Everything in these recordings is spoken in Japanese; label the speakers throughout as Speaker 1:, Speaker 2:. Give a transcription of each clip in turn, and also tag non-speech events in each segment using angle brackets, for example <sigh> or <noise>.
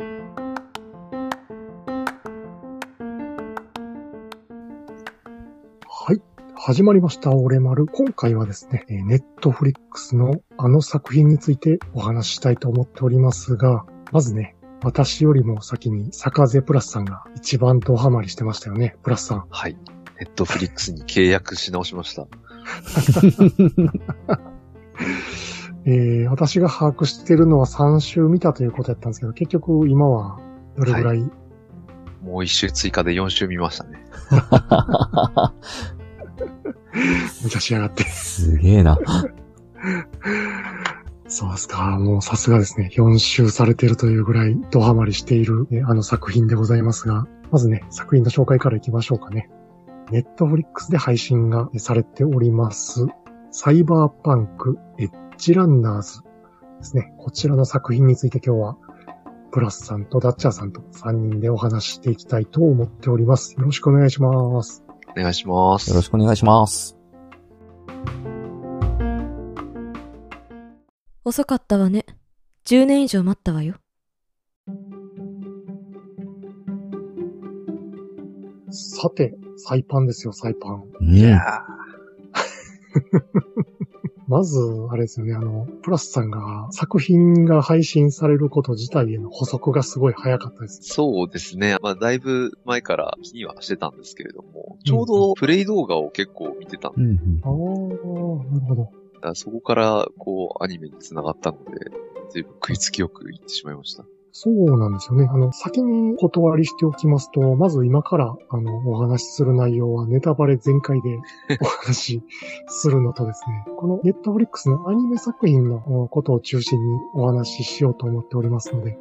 Speaker 1: はい。始まりました、オレマル。今回はですね、ネットフリックスのあの作品についてお話ししたいと思っておりますが、まずね、私よりも先にサカゼプラスさんが一番ドハマりしてましたよね、プラスさん。
Speaker 2: はい。ネットフリックスに契約し直しました。<laughs>
Speaker 1: えー、私が把握してるのは3週見たということやったんですけど、結局今はどれぐらい、
Speaker 2: もう一周追加で4週見ましたね。
Speaker 1: 無茶しやがって。
Speaker 3: すげえな。
Speaker 1: そうですか。もうさすがですね。4周されてるというぐらいドハマりしている、えあの作品でございますが、まずね、作品の紹介からいきましょうかね。ネットフリックスで配信がされております、サイバーパンクエッジランナーズですね。こちらの作品について今日は、プラスさんとダッチャーさんと3人でお話ししていきたいと思っております。よろしくお願いします。
Speaker 2: お願いします。
Speaker 3: よろしくお願いします。
Speaker 4: 遅かったわね。10年以上待ったわよ。
Speaker 1: さて、サイパンですよ、サイパン。
Speaker 3: うん。
Speaker 2: いや <laughs>
Speaker 1: まず、あれですよね、あの、プラスさんが作品が配信されること自体への補足がすごい早かったです。
Speaker 2: そうですね。まあ、だいぶ前から気にはしてたんですけれども、ちょうどプレイ動画を結構見てたんで、
Speaker 3: うんうん
Speaker 1: ああ、なるほど。
Speaker 2: そこから、こう、アニメに繋がったので、随分食いつきよく言ってしまいました。
Speaker 1: そうなんですよね。あの、先に断りしておきますと、まず今から、あの、お話しする内容はネタバレ全開で <laughs> お話しするのとですね、このネットフリックスのアニメ作品のことを中心にお話ししようと思っておりますので、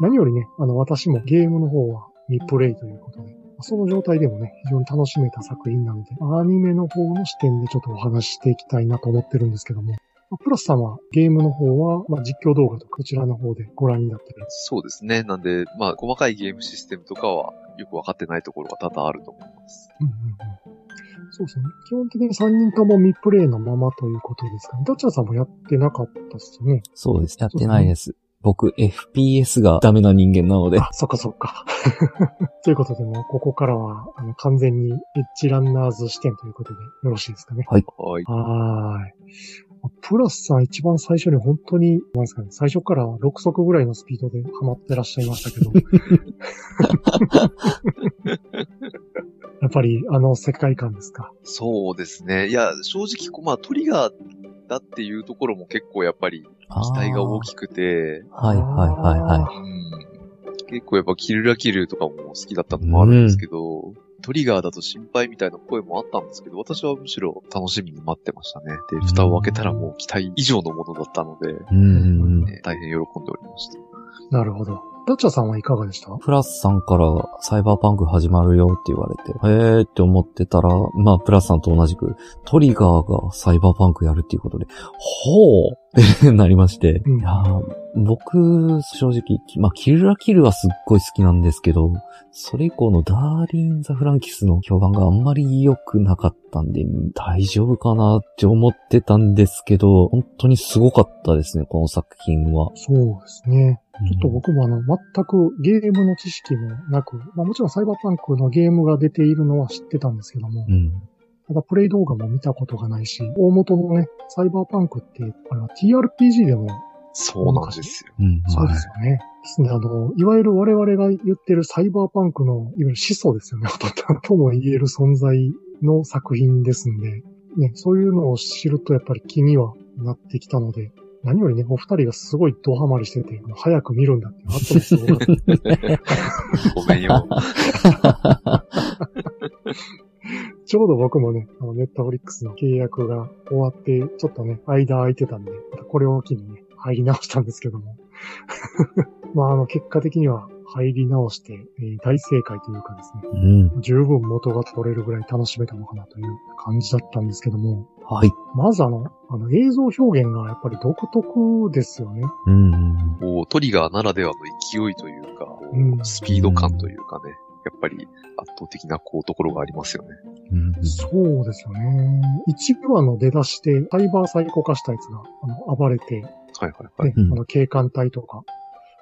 Speaker 1: 何よりね、あの、私もゲームの方は未プレイということで、その状態でもね、非常に楽しめた作品なので、アニメの方の視点でちょっとお話ししていきたいなと思ってるんですけども、プラスさんはゲームの方は、まあ、実況動画とかこちらの方でご覧になってる
Speaker 2: そうですね。なんで、まあ、細かいゲームシステムとかは、よくわかってないところが多々あると思います。
Speaker 1: うんうんうんそうですね。基本的に3人とも未プレイのままということですかね。ダッチャーさんもやってなかったですよね。
Speaker 3: そうです。やってないです。僕、FPS がダメな人間なので。
Speaker 1: あ、そっかそっか。<laughs> ということでもう、ここからは、あの、完全にエッジランナーズ視点ということでよろしいですかね。
Speaker 2: はい。
Speaker 1: はーい。プラスさん一番最初に本当に、なんですかね、最初から6速ぐらいのスピードでハマってらっしゃいましたけど。<laughs> やっぱりあの世界観ですか。
Speaker 2: そうですね。いや、正直、こうまあ、トリガーだっていうところも結構やっぱり期待が大きくて、
Speaker 3: はいはいはいは
Speaker 2: うん結構やっぱキルラキルとかも好きだったのもあるんですけど、トリガーだと心配みたいな声もあったんですけど、私はむしろ楽しみに待ってましたね。で、蓋を開けたらもう期待以上のものだったので、
Speaker 3: い。うん。
Speaker 2: ね大変喜んでおりました。
Speaker 1: なるほど。ダッチャーさんはいかがでした？
Speaker 3: プラスさんからサイバーパンク始まるよって言われて、へーって思ってたら、まあ、プラスさんと同じく、トリガーがサイバーパンクやるっていうことで、ほうってなりまして、
Speaker 1: うん
Speaker 3: いやー僕、正直、まあ、キルラキルはすっごい好きなんですけど、それ以降のダーリン・ザ・フランキスの評判があんまり良くなかったんで、大丈夫かなって思ってたんですけど、本当にすごかったですね、この作品は。
Speaker 1: そうですね。ちょっと
Speaker 3: うん
Speaker 1: 僕もあの、全くゲームの知識もなく、まあもちろんサイバーパンクのゲームが出ているのは知ってたんですけども、
Speaker 3: うん。
Speaker 1: ただプレイ動画も見たことがないし、大元のね、サイバーパンクって、あれは TRPG でも
Speaker 2: そうなんですよ。
Speaker 3: うん。
Speaker 1: そうですよね。ですね、あの、いわゆる我々が言ってるサイバーパンクの、いわゆる始祖ですよね、<laughs> とも言える存在の作品ですんで、ね、そういうのを知るとやっぱり気にはなってきたので、何よりね、お二人がすごいドハマりしてて、早く見るんだっていう後ですごかった。<laughs> <laughs>
Speaker 2: ごめんよ。
Speaker 1: ちょうど僕もね、あの、ネットフリックスの契約が終わって、ちょっとね、間空いてたんで、またこれを機にね、入り直したんですけども。<laughs> まあ、あの、結果的には入り直して、えー大正解というかですね、
Speaker 3: うん。
Speaker 1: 十分元が取れるぐらい楽しめたのかなという感じだったんですけども、
Speaker 3: はい。
Speaker 1: まずあの、あの映像表現がやっぱり独特ですよね。
Speaker 3: うんうん。
Speaker 2: こうトリガーならではの勢いというか、こう
Speaker 1: うん
Speaker 2: スピード感というかね、やっぱり圧倒的なこうところがありますよね。
Speaker 3: うん
Speaker 1: そうですよね。一部話の出だしで、サイバーサイコ化したやつが、あの、暴れて、
Speaker 2: はいはいはい。
Speaker 1: あの、警官隊とか、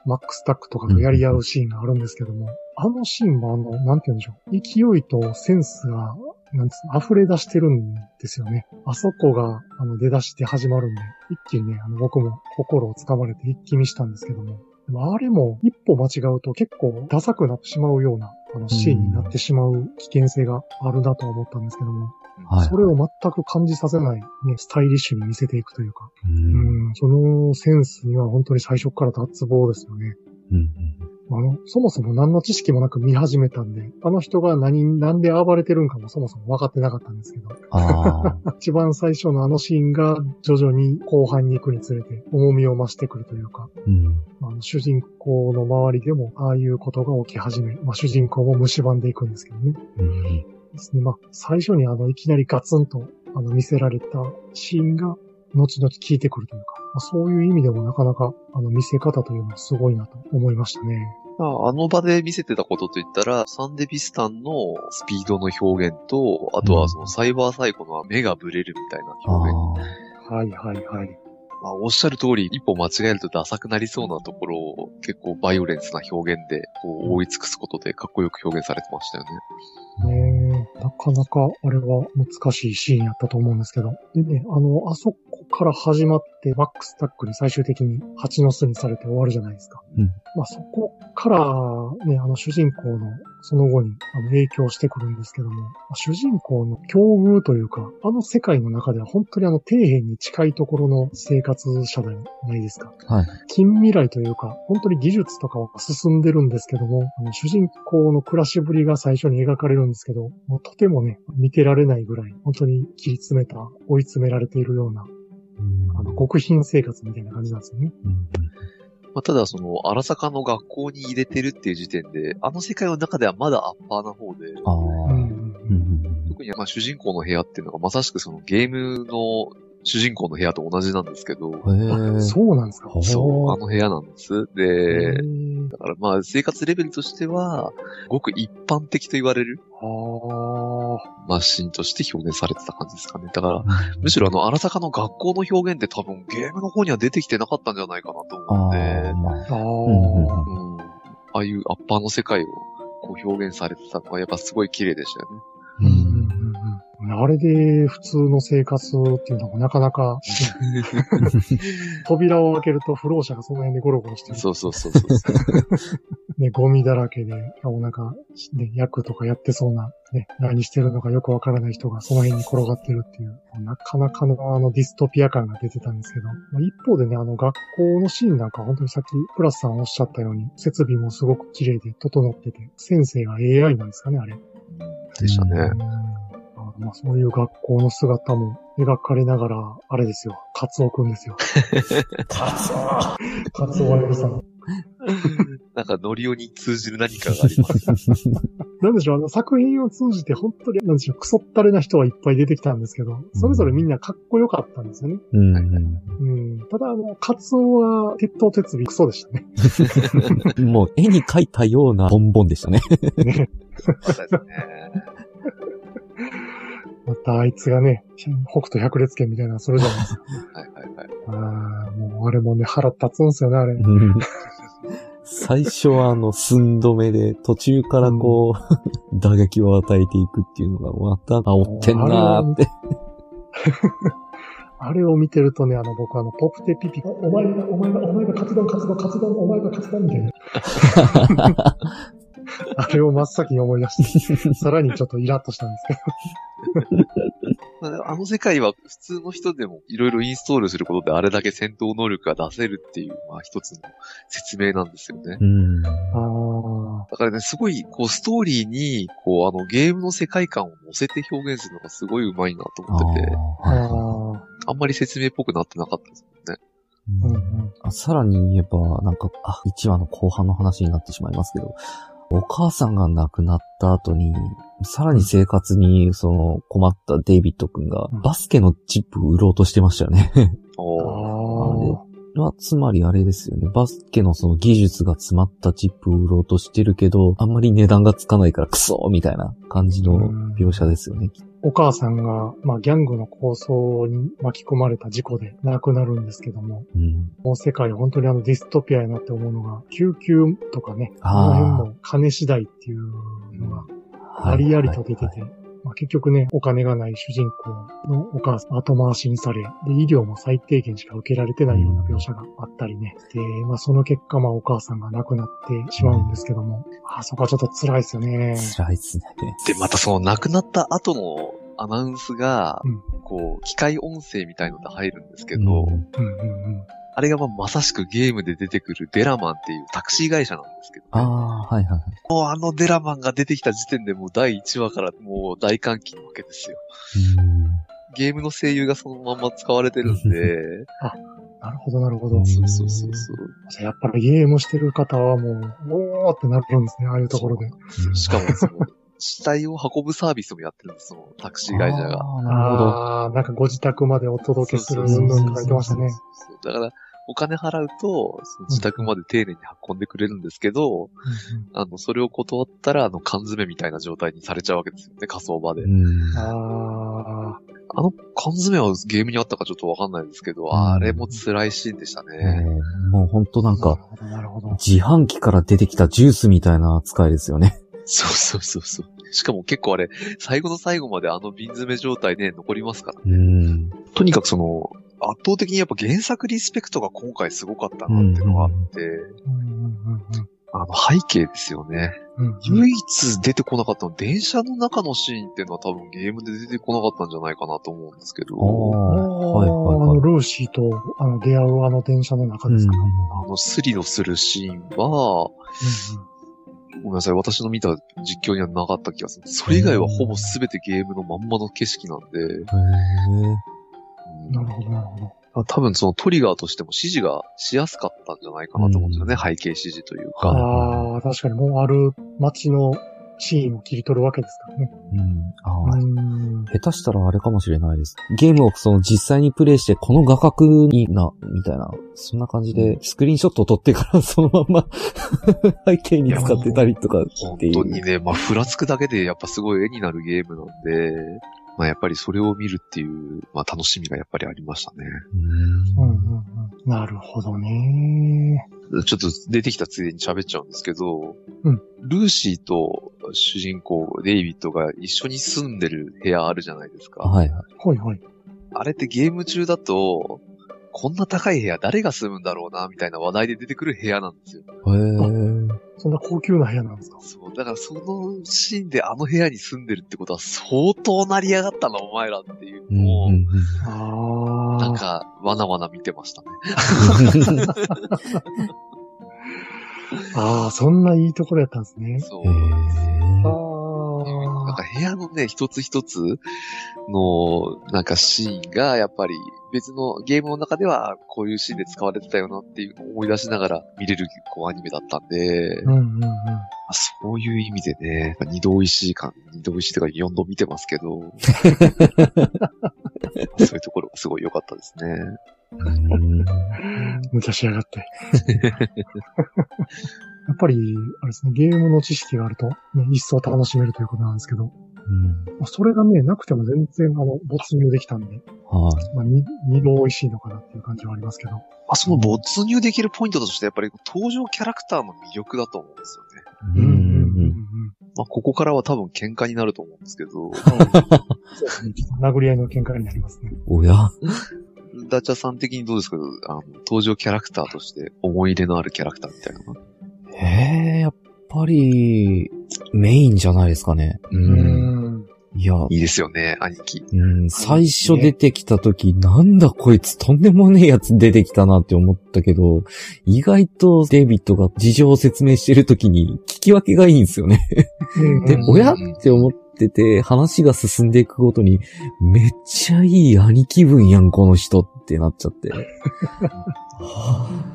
Speaker 1: マックスタックとかとやり合うシーンがあるんですけども、あのシーンもあの、なんて言うんでしょう。勢いとセンスが、なんです溢れ出してるんですよね。あそこが、あの、出だして始まるんで、一気にね、あの、僕も心をつかまれて一気見したんですけども、でもあれも一歩間違うと結構ダサくなってしまうような、あの、シーンになってしまう危険性があるなと思ったんですけども、
Speaker 3: はい。
Speaker 1: それを全く感じさせない、ね、スタイリッシュに見せていくというか、
Speaker 3: う。
Speaker 1: うんん、そのセンスには本当に最初から脱帽ですよね。
Speaker 3: うん。
Speaker 1: あの、そもそも何の知識もなく見始めたんで、あの人が何、なんで暴れてるんかもそもそも分かってなかったんですけど。<laughs> 一番最初のあのシーンが徐々に後半に行くにつれて重みを増してくるというか、
Speaker 3: うん。
Speaker 1: あの主人公の周りでもああいうことが起き始め、まあ主人公も蝕んでいくんですけどね。
Speaker 3: うん。
Speaker 1: ですね。まあ、最初にあの、いきなりガツンと、あの、見せられたシーンが、後々効いてくるというか、まあ、そういう意味でもなかなか、あの、見せ方というのはすごいなと思いましたね。
Speaker 2: まあ、あの場で見せてたことといったら、サンデビスタンのスピードの表現と、あとはそのサイバーサイコの目がブレるみたいな
Speaker 3: あ
Speaker 2: 表現。
Speaker 3: あ。
Speaker 1: はいはいはい。
Speaker 2: まあ、おっしゃる通り、一歩間違えるとダサくなりそうなところを結構バイオレンスな表現で、こう、覆い尽くすことでかっこよく表現されてましたよね。
Speaker 1: ねえ、なかなかあれは難しいシーンやったと思うんですけど。でね、あの、あそこから始まっ、マックスタックに最終的に蜂の巣にされて終わるじゃないですか。
Speaker 3: うん
Speaker 1: まあそこからね、あの主人公のその後にあの影響してくるんですけども、まあ主人公の境遇というか、あの世界の中では本当にあの底辺に近いところの生活者じゃないですか。
Speaker 3: はい。
Speaker 1: 近未来というか、本当に技術とかは進んでるんですけども、あの主人公の暮らしぶりが最初に描かれるんですけど、もうとてもね、見てられないぐらい、本当に切り詰めた、追い詰められているような、
Speaker 3: うん
Speaker 1: あの、極貧生活みたいな感じなんですよね。
Speaker 3: うん
Speaker 2: まあ、ただその、荒坂の学校に入れてるっていう時点で、あの世界の中ではまだアッパーな方で、
Speaker 3: ああ。
Speaker 1: う
Speaker 3: うんん。
Speaker 2: 特にまあ主人公の部屋っていうのがまさしくそのゲームの主人公の部屋と同じなんですけど。
Speaker 1: そうなんですか？
Speaker 3: ほ
Speaker 2: そう、あの部屋なんです。
Speaker 1: へ
Speaker 2: で、
Speaker 1: ー
Speaker 2: だからまあ生活レベルとしては、ごく一般的と言われるマシンとして表現されてた感じですかね。だから、むしろあの荒坂の学校の表現って多分ゲームの方には出てきてなかったんじゃないかなと思うんで、
Speaker 3: ああ、まあ。
Speaker 1: あー、
Speaker 2: うん、ああいうアッパーの世界をこう表現されてたのはやっぱすごい綺麗でしたよね。
Speaker 3: う
Speaker 1: うんうんうんうんあれで普通の生活っていうのもなかなか、<laughs> 扉を開けると不老者がその辺でゴロゴロしてる。
Speaker 2: そうそうそうそう。
Speaker 1: ね、ゴミだらけで、しかもなんか、ね、役とかやってそうな、ね、何してるのかよくわからない人がその辺に転がってるっていう、なかなかのあのディストピア感が出てたんですけど、まあ一方でね、あの学校のシーンなんか本当にさっきプラスさんおっしゃったように、設備もすごく綺麗で整ってて、先生が AI なんですかね、あれ。
Speaker 2: でしたね。
Speaker 1: あまあ、そういう学校の姿も描かれながら、あれですよ、カツオくんですよ。<laughs> カツオカツオワイルさん。
Speaker 2: なんかノリオに通じる何かがあります。<laughs>
Speaker 1: なんでしょう、あの作品を通じて本当に、なんでしょう、クソったれな人はいっぱい出てきたんですけど、それぞれみんなかっこよかったんですよね。
Speaker 3: うん。
Speaker 1: うん。ただ、あの、カツオは、鉄頭鉄尾クソでしたね。<laughs>
Speaker 3: もう絵に描いたようなボンボンでしたね。
Speaker 1: ね
Speaker 2: そうですね。
Speaker 1: またあいつがね、北斗百裂拳みたいなのするじゃないですか。
Speaker 2: はいはいはい。
Speaker 1: ああ、もうあれもね、腹立つんですよね、あれ。
Speaker 3: うん最初はあの寸止めで途中からこう、打撃を与えていくっていうのがまた煽ってんなーって。<laughs>
Speaker 1: あれを見てるとね、あの、僕あの、ポプテピピ、お前が、お前が、お前がカツ丼、カツ丼、カツ丼、お前がカツ丼みたいな。<laughs> <laughs> あれを真っ先に思い出して、<laughs> さらにちょっとイラッとしたんですけど。
Speaker 2: ま <laughs> ああの世界は普通の人でもいろいろインストールすることであれだけ戦闘能力が出せるっていう、まあ一つの説明なんですよね。
Speaker 3: うん。
Speaker 1: あ
Speaker 2: だからね、すごい、こう、ストーリーに、こう、あの、ゲームの世界観を乗せて表現するのがすごい上手いなと思ってて、
Speaker 1: あ、
Speaker 2: んまり説明っぽくなってなかったですもんね。
Speaker 3: い
Speaker 1: うんうん。
Speaker 3: あさらに言えば、なんか、あ、1話の後半の話になってしまいますけど、お母さんが亡くなった後に、さらに生活に、その、困ったデイビッド君が
Speaker 1: うん、
Speaker 3: バスケのチップを売ろうとしてましたよね。<laughs>
Speaker 2: おー
Speaker 1: あ
Speaker 3: つまりあれですよね。バスケのその技術が詰まったチップを売ろうとしてるけど、あんまり値段がつかないからクソみたいな感じの描写ですよね。
Speaker 1: お母さんが、まあ、ギャングの構想に巻き込まれた事故で亡くなるんですけども、
Speaker 3: うん。
Speaker 1: もう世界本当にあのディストピアになって思うのが、救急とかね、
Speaker 3: あ
Speaker 1: の辺も金次第っていうのがありありと出てて、まあ、結局ね、お金がない主人公のお母さん後回しにされ、で、医療も最低限しか受けられてないような描写があったりね。で、まあ、その結果、まあ、お母さんが亡くなってしまうんですけども、あそこはちょっと辛いですよね。
Speaker 3: 辛いっすね。
Speaker 2: で、またその亡くなった後のアナウンスが、
Speaker 1: うん
Speaker 2: こう、機械音声みたいので入るんですけど、
Speaker 3: うん
Speaker 1: うんうんうん。
Speaker 2: あれがまあまさしくゲームで出てくるデラマンっていうタクシー会社なんですけど、
Speaker 3: ああ、はいはいはい。
Speaker 2: もうあのデラマンが出てきた時点でもう第1話からもう大歓喜なわけですよ。
Speaker 3: うん
Speaker 2: ゲームの声優がそのまんま使われてるんで、<laughs>
Speaker 1: なるほど、なるほど。
Speaker 3: うん
Speaker 2: そうそうそうそう。
Speaker 1: やっぱりゲームしてる方はもう、おーってなるんですね、ああいうところで。
Speaker 2: しかもその、死体を運ぶサービスもやってるんです、そのタクシー会社が。
Speaker 3: ああ、なるほど。
Speaker 1: ああ、なんかご自宅までお届けする
Speaker 2: そう
Speaker 1: んとか言ってましたね。
Speaker 2: そうだから、お金払うと、その自宅まで丁寧に運んでくれるんですけど、
Speaker 1: うん
Speaker 2: あの、それを断ったら、あの、缶詰みたいな状態にされちゃうわけですよね、仮想場で。
Speaker 3: うん
Speaker 1: うん、ああ、
Speaker 2: あの缶詰はゲームにあったかちょっとわかんないですけど、あれも辛いシーンでした
Speaker 3: え
Speaker 2: ね。
Speaker 3: ーもうほんとなんか、
Speaker 1: なるほど、なるほど。
Speaker 3: 自販機から出てきたジュースみたいな扱いですよね。
Speaker 2: そうそうそうそう。しかも結構あれ、最後の最後まであの瓶詰め状態で残りますから。
Speaker 3: うん。
Speaker 2: とにかくその、圧倒的にやっぱ原作リスペクトが今回すごかったなっていうのがあって、
Speaker 1: うんうん
Speaker 2: あの背景ですよね。
Speaker 1: うんうん。
Speaker 2: 唯一出てこなかったの、電車の中のシーンっていうのは多分ゲームで出てこなかったんじゃないかなと思うんですけど、
Speaker 3: ああ、はい
Speaker 1: あ
Speaker 3: はいはい。
Speaker 1: の、ルーシーと、あの、出会うあの電車の中ですか。
Speaker 2: あのスリのするシーンは、ごめんなさい、私の見た実況にはなかった気がする。それ以外はほぼ全てゲームのまんまの景色なんで、
Speaker 3: へえ。
Speaker 2: うん
Speaker 1: なるほど、なるほど。
Speaker 2: 多分そのトリガーとしても指示がしやすかったんじゃないかなと思うんですよね、背景指示というか。
Speaker 3: はい
Speaker 1: ああ、確かにもうある街のシーンを切り取るわけですからね。
Speaker 3: うん。ああ、
Speaker 1: うん。
Speaker 3: 下手したらあれかもしれないです。ゲームをその実際にプレイしてこの画角にな、みたいな、そんな感じでスクリーンショットを撮ってからそのまんま <laughs> 背景に使ってたりとかっ
Speaker 2: 本
Speaker 3: ていう。
Speaker 2: 当にね、まあ、ふらつくだけでやっぱすごい絵になるゲームなんで、まあ、やっぱりそれを見るっていう、まあ、楽しみがやっぱりありましたね。
Speaker 3: うん
Speaker 1: うんうんうん。なるほどね。
Speaker 2: ちょっと出てきたついでに喋っちゃうんですけど、
Speaker 1: うん
Speaker 2: ルーシーと主人公、デイビッドが一緒に住んでる部屋あるじゃないですか。
Speaker 3: はいはい。
Speaker 1: はいはい。
Speaker 2: あれってゲーム中だと、こんな高い部屋誰が住むんだろうな、みたいな話題で出てくる部屋なんですよ。
Speaker 3: へえ。
Speaker 1: そんな高級な部屋なんですか？
Speaker 2: そう。だからそのシーンであの部屋に住んでるってことは相当成り上がったな、お前らっていう
Speaker 3: うん
Speaker 2: のを、
Speaker 3: うん
Speaker 1: ああ。
Speaker 2: なんか、わなわな見てましたね。
Speaker 3: う <laughs> ん
Speaker 1: ああ、そんないいところやったんですね。
Speaker 2: そう。なん
Speaker 1: あ。
Speaker 2: か部屋のね、一つ一つの、なんかシーンが、やっぱり別のゲームの中ではこういうシーンで使われてたよなっていうのを思い出しながら見れるこうアニメだったんで、
Speaker 1: うんうんうん。
Speaker 2: そういう意味でね、二度美味しい感、二度美味しいとか四度見てますけど、<laughs> そういうところがすごい良かったですね。
Speaker 3: うん。
Speaker 1: しやがって。やっぱり、あれですね、ゲームの知識があると、ね、一層楽しめるということなんですけど、まあそれがね、なくても全然、あの、没入できたんで、
Speaker 3: はい。
Speaker 1: まあ、に二度美味しいのかなっていう感じはありますけど。
Speaker 2: まあ、その没入できるポイントとして、やっぱり登場キャラクターの魅力だと思うんですよね。
Speaker 3: うん。うん。
Speaker 1: うん。
Speaker 2: まあ、ここからは多分喧嘩になると思うんですけど、<laughs>
Speaker 1: そうですね。殴り合いの喧嘩になりますね。
Speaker 3: おや？
Speaker 2: ダチャさん的にどうですか？あの、登場キャラクターとして思い入れのあるキャラクターみたいなの。
Speaker 3: ええ、やっぱり、メインじゃないですかね。う。
Speaker 1: うんん。
Speaker 3: いや、
Speaker 2: いいですよね、兄貴。
Speaker 3: うん、最初出てきた時、なんだこいつとんでもねえやつ出てきたなって思ったけど、意外とデイビッドが事情を説明してる時に聞き分けがいいんですよね。で、
Speaker 2: うん
Speaker 3: 親って思ってて、話が進んでいくごとに、めっちゃいい兄貴分やん、この人ってなっちゃって。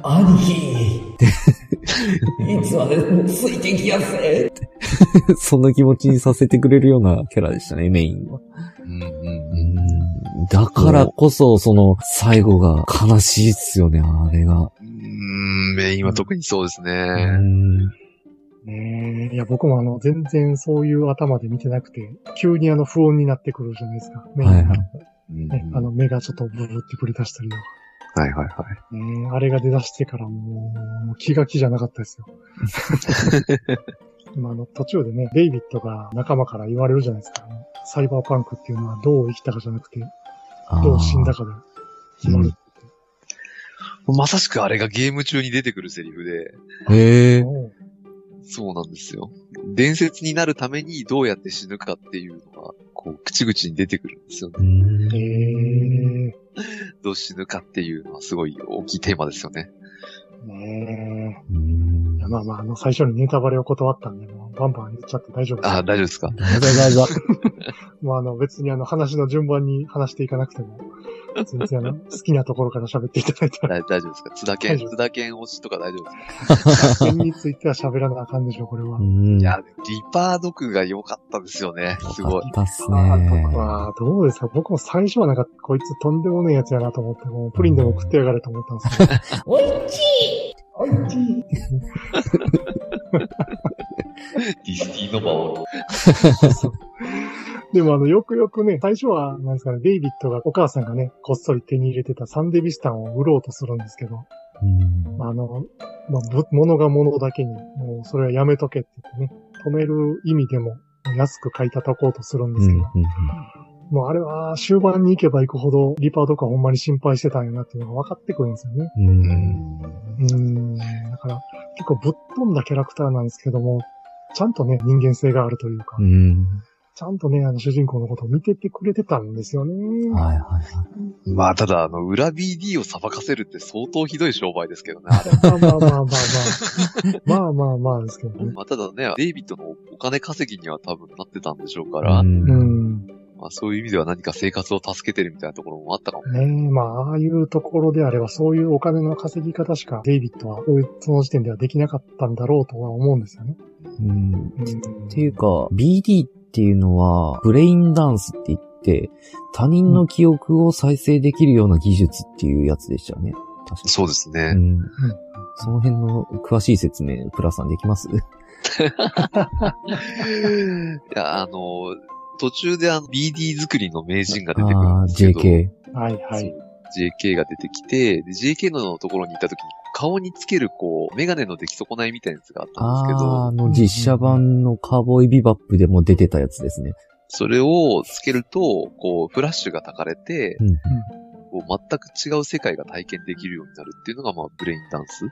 Speaker 3: 兄貴って、いつまでもついてきやせって。<laughs> そんな気持ちにさせてくれるようなキャラでしたね、メインは。
Speaker 2: うんうん
Speaker 3: うんだからこそ、その、最後が悲しいっすよね、あれが。
Speaker 2: うん。メインは特にそうです
Speaker 3: う
Speaker 2: ね。
Speaker 3: ん。
Speaker 1: ねえ、いや、僕もあの、全然そういう頭で見てなくて、急にあの、不穏になってくるじゃないですか。目が
Speaker 3: はいはい
Speaker 2: うん
Speaker 1: ね、あの、目がちょっとブブって振り出したりとか。
Speaker 2: はいはいはい。
Speaker 1: ねあれが出だしてからもう、もう気が気じゃなかったですよ。<laughs> でもあの、途中でね、デイビッドが仲間から言われるじゃないですか。あのサイバーパンクっていうのはどう生きたかじゃなくて、どう死んだかで決まる。
Speaker 2: まさしくあれがゲーム中に出てくるセリフで、
Speaker 3: へえ。
Speaker 2: そうなんですよ。伝説になるためにどうやって死ぬかっていうのが、こう、口々に出てくるんですよね。どう死ぬかっていうのはすごい大きいテーマですよね。
Speaker 1: ねえ。いやまあまあ、あの、最初にネタバレを断ったんで、もうバンバン言っちゃって大丈夫です。
Speaker 2: あ、大丈夫ですか？
Speaker 3: 大丈夫大丈夫。<laughs>
Speaker 1: もうあの、別にあの、話の順番に話していかなくても、全然あの、好きなところから喋っていただいたら、
Speaker 2: 大大丈夫ですか？津田健、津田健推しとか大丈夫ですか？
Speaker 1: 点については喋らなあかんでしょう、これは。
Speaker 3: う。ん。
Speaker 2: いや、リパードクが良かったですよね。すごい。
Speaker 3: よか。ったっす
Speaker 1: あ
Speaker 3: ね。
Speaker 1: 僕は、どうですか？僕も最初はなんか、こいつとんでもねえやつやなと思って、もうプリンでも食ってやがれと思ったんですけど。おい。ちい。おい。ちい。
Speaker 2: ディスティノバを。
Speaker 1: でもあの、よくよくね、最初は、なんですかね、デイビッドが、お母さんがね、こっそり手に入れてたサンデビスタンを売ろうとするんですけど、
Speaker 3: うん。
Speaker 1: あの、まあ、ぶ物が物だけに、もうそれはやめとけって言ってね、止める意味でも安く買い叩こうとするんですけど、もうあれは終盤に行けば行くほどリパードがほんまに心配してたんやなっていうのが分かってくるんですよね。
Speaker 3: うん。うん。
Speaker 1: だから結構ぶっ飛んだキャラクターなんですけども、ちゃんとね、人間性があるというか、
Speaker 3: うん。
Speaker 1: ちゃんとね、あの主人公のことを見ててくれてたんですよね。
Speaker 3: はいはいはい。
Speaker 2: まあ、ただ、あの、裏 BD を裁かせるって相当ひどい商売ですけどね、あれ。
Speaker 1: まあまあまあまあまあ。まあまあまあですけどね。
Speaker 2: まあ、ただね、デイビッドのお金稼ぎには多分なってたんでしょうから、
Speaker 3: うん
Speaker 1: うん。
Speaker 2: まあ、そういう意味では何か生活を助けてるみたいなところもあったかも。
Speaker 1: ねえ、まあ、ああいうところであれば、そういうお金の稼ぎ方しか、デイビッドは、その時点ではできなかったんだろうとは思うんですよね。
Speaker 3: うん。
Speaker 1: うん。
Speaker 3: っていうか、BD っていうのは、ブレインダンスって言って、他人の記憶を再生できるような技術っていうやつでしたよね。確か
Speaker 2: そうですね。
Speaker 3: うん。その辺の詳しい説明、プラさんできます？<laughs>
Speaker 2: いや、あの、途中であの BD 作りの名人が出てくる
Speaker 3: ああ、
Speaker 2: んですけど、
Speaker 3: JK。
Speaker 1: はいはい。
Speaker 2: JK が出てきて、で JK のところに行った時に、顔につけるこう、メガネの出来損ないみたいなやつがあったんですけ
Speaker 3: ああ、
Speaker 2: ど
Speaker 3: あ、の実写版のカーボーイビバップでも出てたやつですね。
Speaker 2: それをつけると、こう、フラッシュが焚かれて、
Speaker 3: うん。
Speaker 2: こう全く違う世界が体験できるようになるっていうのが、まあ、ブレインダンス。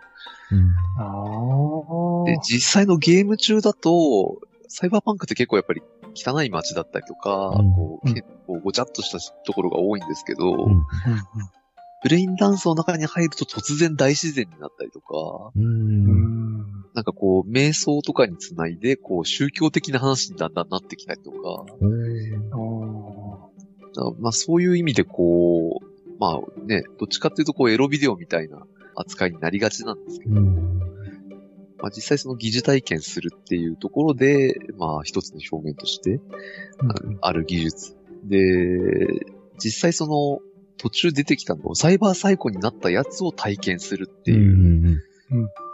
Speaker 3: うん。
Speaker 2: で、実際のゲーム中だと、サイバーパンクって結構やっぱり汚い街だったりとか、
Speaker 3: うん
Speaker 2: こう、
Speaker 1: うん
Speaker 2: 結構ごちゃっとしたところが多いんですけど、
Speaker 3: うん
Speaker 2: ブレインダンスの中に入ると突然大自然になったりとか。なんかこう、瞑想とかにつないで、こう、宗教的な話にだんだんなってきたりとか、
Speaker 3: うん
Speaker 1: ああ。
Speaker 2: だまあそういう意味でこう、まあね、どっちかっていうとこう、エロビデオみたいな扱いになりがちなんですけど、
Speaker 3: うん。
Speaker 2: まあ実際その疑似体験するっていうところで、まあ一つの表現として
Speaker 1: うん
Speaker 2: ある技術。で、実際その途中出てきたの、サイバーサイコになったやつを体験するって
Speaker 3: う。
Speaker 2: いうん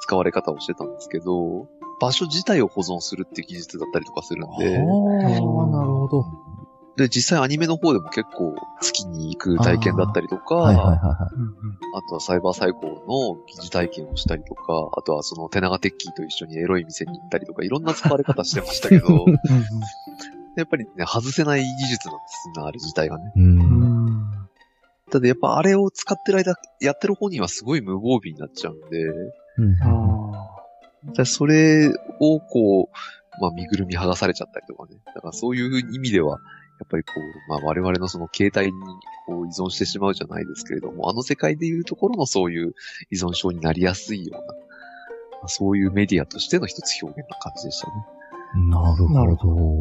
Speaker 2: 使われ方をしてたんですけど、場所自体を保存するっていう技術だったりとかするんで、
Speaker 3: ああ、なるほど。
Speaker 2: で、実際アニメの方でも結構月に行く体験だったりとか、
Speaker 3: はいはいはいは
Speaker 1: うんうん
Speaker 2: あとはサイバーサイコの疑似体験をしたりとか、あとはその手長テッキーと一緒にエロい店に行ったりとか、いろんな使われ方してましたけど、
Speaker 1: うん
Speaker 2: やっぱりね、外せない技術なんですね、あれ自体がね。
Speaker 3: い。う。
Speaker 1: うんん。
Speaker 2: ただやっぱあれを使ってる間、やってる本人はすごい無防備になっちゃうんで、
Speaker 3: うん
Speaker 1: あ
Speaker 2: じゃあそれをこう、まあ身ぐるみ剥がされちゃったりとかね。だからそういう意味では、やっぱりこう、まあ我々のその携帯にこう依存してしまうじゃないですけれども、あの世界でいうところのそういう依存症になりやすいような、まあそういうメディアとしての一つ表現な感じでしたね。
Speaker 3: なる
Speaker 1: なる
Speaker 3: ほど。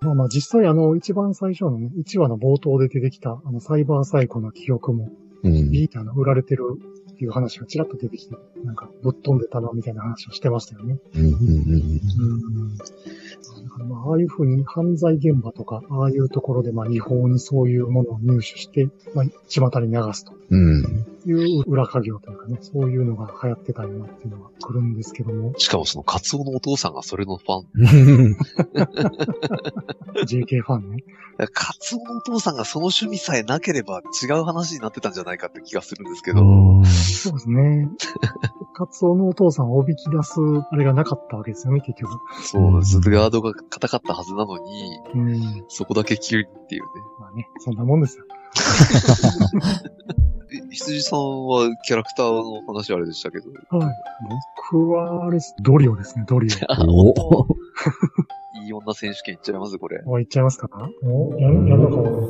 Speaker 3: <laughs>
Speaker 1: まあまあ実際あの、一番最初のね、1話の冒頭で出てきた、あの、サイバーサイコの記憶も、
Speaker 2: うん
Speaker 1: ビーターの売られてるっていう話がちらっと出てきて、なんかぶっ飛んでたな、みたいな話をしてましたよね。
Speaker 2: うんうんうん
Speaker 1: うん。だからまあ、ああいうふうに犯罪現場とか、ああいうところでまあ違法にそういうものを入手して、まあ、巷に流すと。
Speaker 2: うん。
Speaker 1: いう裏稼業というかね、そういうのが流行ってたよなっていうのが来るんですけども、
Speaker 2: しかもそのカツオのお父さんがそれのファン。
Speaker 1: JK ファンね。<laughs>
Speaker 2: カツオのお父さんがその趣味さえなければ違う話になってたんじゃないかって気がするんですけど。
Speaker 3: うん
Speaker 1: そうですね。<laughs> カツオのお父さんをおびき出す、あれがなかったわけですよね、結局。
Speaker 2: そうなんです。ガードが硬かったはずなのに、
Speaker 1: うん。
Speaker 2: そこだけ急にっていうね。
Speaker 1: まあね、そんなもんですよ。<laughs>
Speaker 2: え、羊さんはキャラクターの話あれでしたけど。
Speaker 1: はい。僕は、あれです、ドリオですね、ドリ <laughs>
Speaker 3: お
Speaker 2: いい女選手権いっちゃいますこれ。
Speaker 1: オ。お、いっちゃいますか？おやる、やるのかも。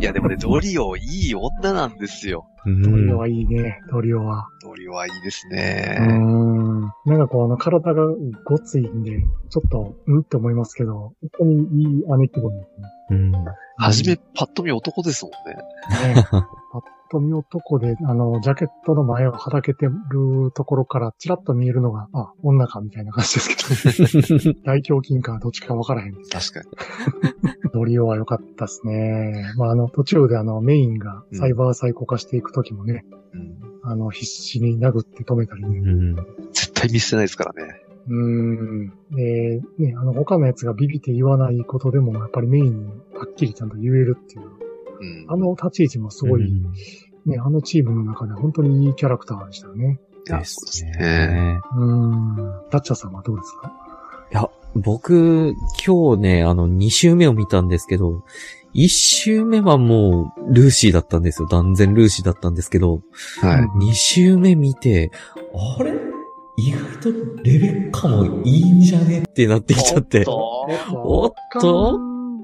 Speaker 2: いやでもね、ドリオいい女なんですよ。
Speaker 3: うん
Speaker 1: ドリオはいいね、ドリオは。
Speaker 2: ドリオはいいですね。
Speaker 1: ん。なんかこう、あの、体がごついんで、ちょっと、うんって思いますけど、本当にいい姉貴分ですね。
Speaker 3: うん
Speaker 2: はじめ、パッと見男ですもんね。
Speaker 1: ねパッ <laughs> と見男で、あの、ジャケットの前をはだけてるところから、チラッと見えるのが、あ、女か、みたいな感じですけど、<laughs> 大胸筋かどっちかわからへん。
Speaker 2: 確かに。
Speaker 1: ドリオは良かったですね。まあ、あの、途中であの、メインがサイバーサイコ化していくときもね、
Speaker 2: うん。
Speaker 1: あの、必死に殴って止めたりね。
Speaker 3: うん
Speaker 2: 絶対見捨てないですからね。
Speaker 1: うーん。で、ね、あの、他のやつがビビって言わないことでも、やっぱりメインにはっきりちゃんと言えるっていう。
Speaker 2: うん。
Speaker 1: あの立ち位置もすごい、ね、あのチームの中で本当にいいキャラクターでしたよね。
Speaker 3: で
Speaker 2: そうですす
Speaker 3: ね
Speaker 2: ね。。
Speaker 1: うーん。ダッチャーさんはどうですか？
Speaker 3: いや、僕、今日ね、あの、2周目を見たんですけど、1周目はもう、ルーシーだったんですよ。断然ルーシーだったんですけど、
Speaker 2: はい。
Speaker 3: 2周目見て、あれ？意外とレベッカもいいんじゃね？ってなってきちゃって。おっと？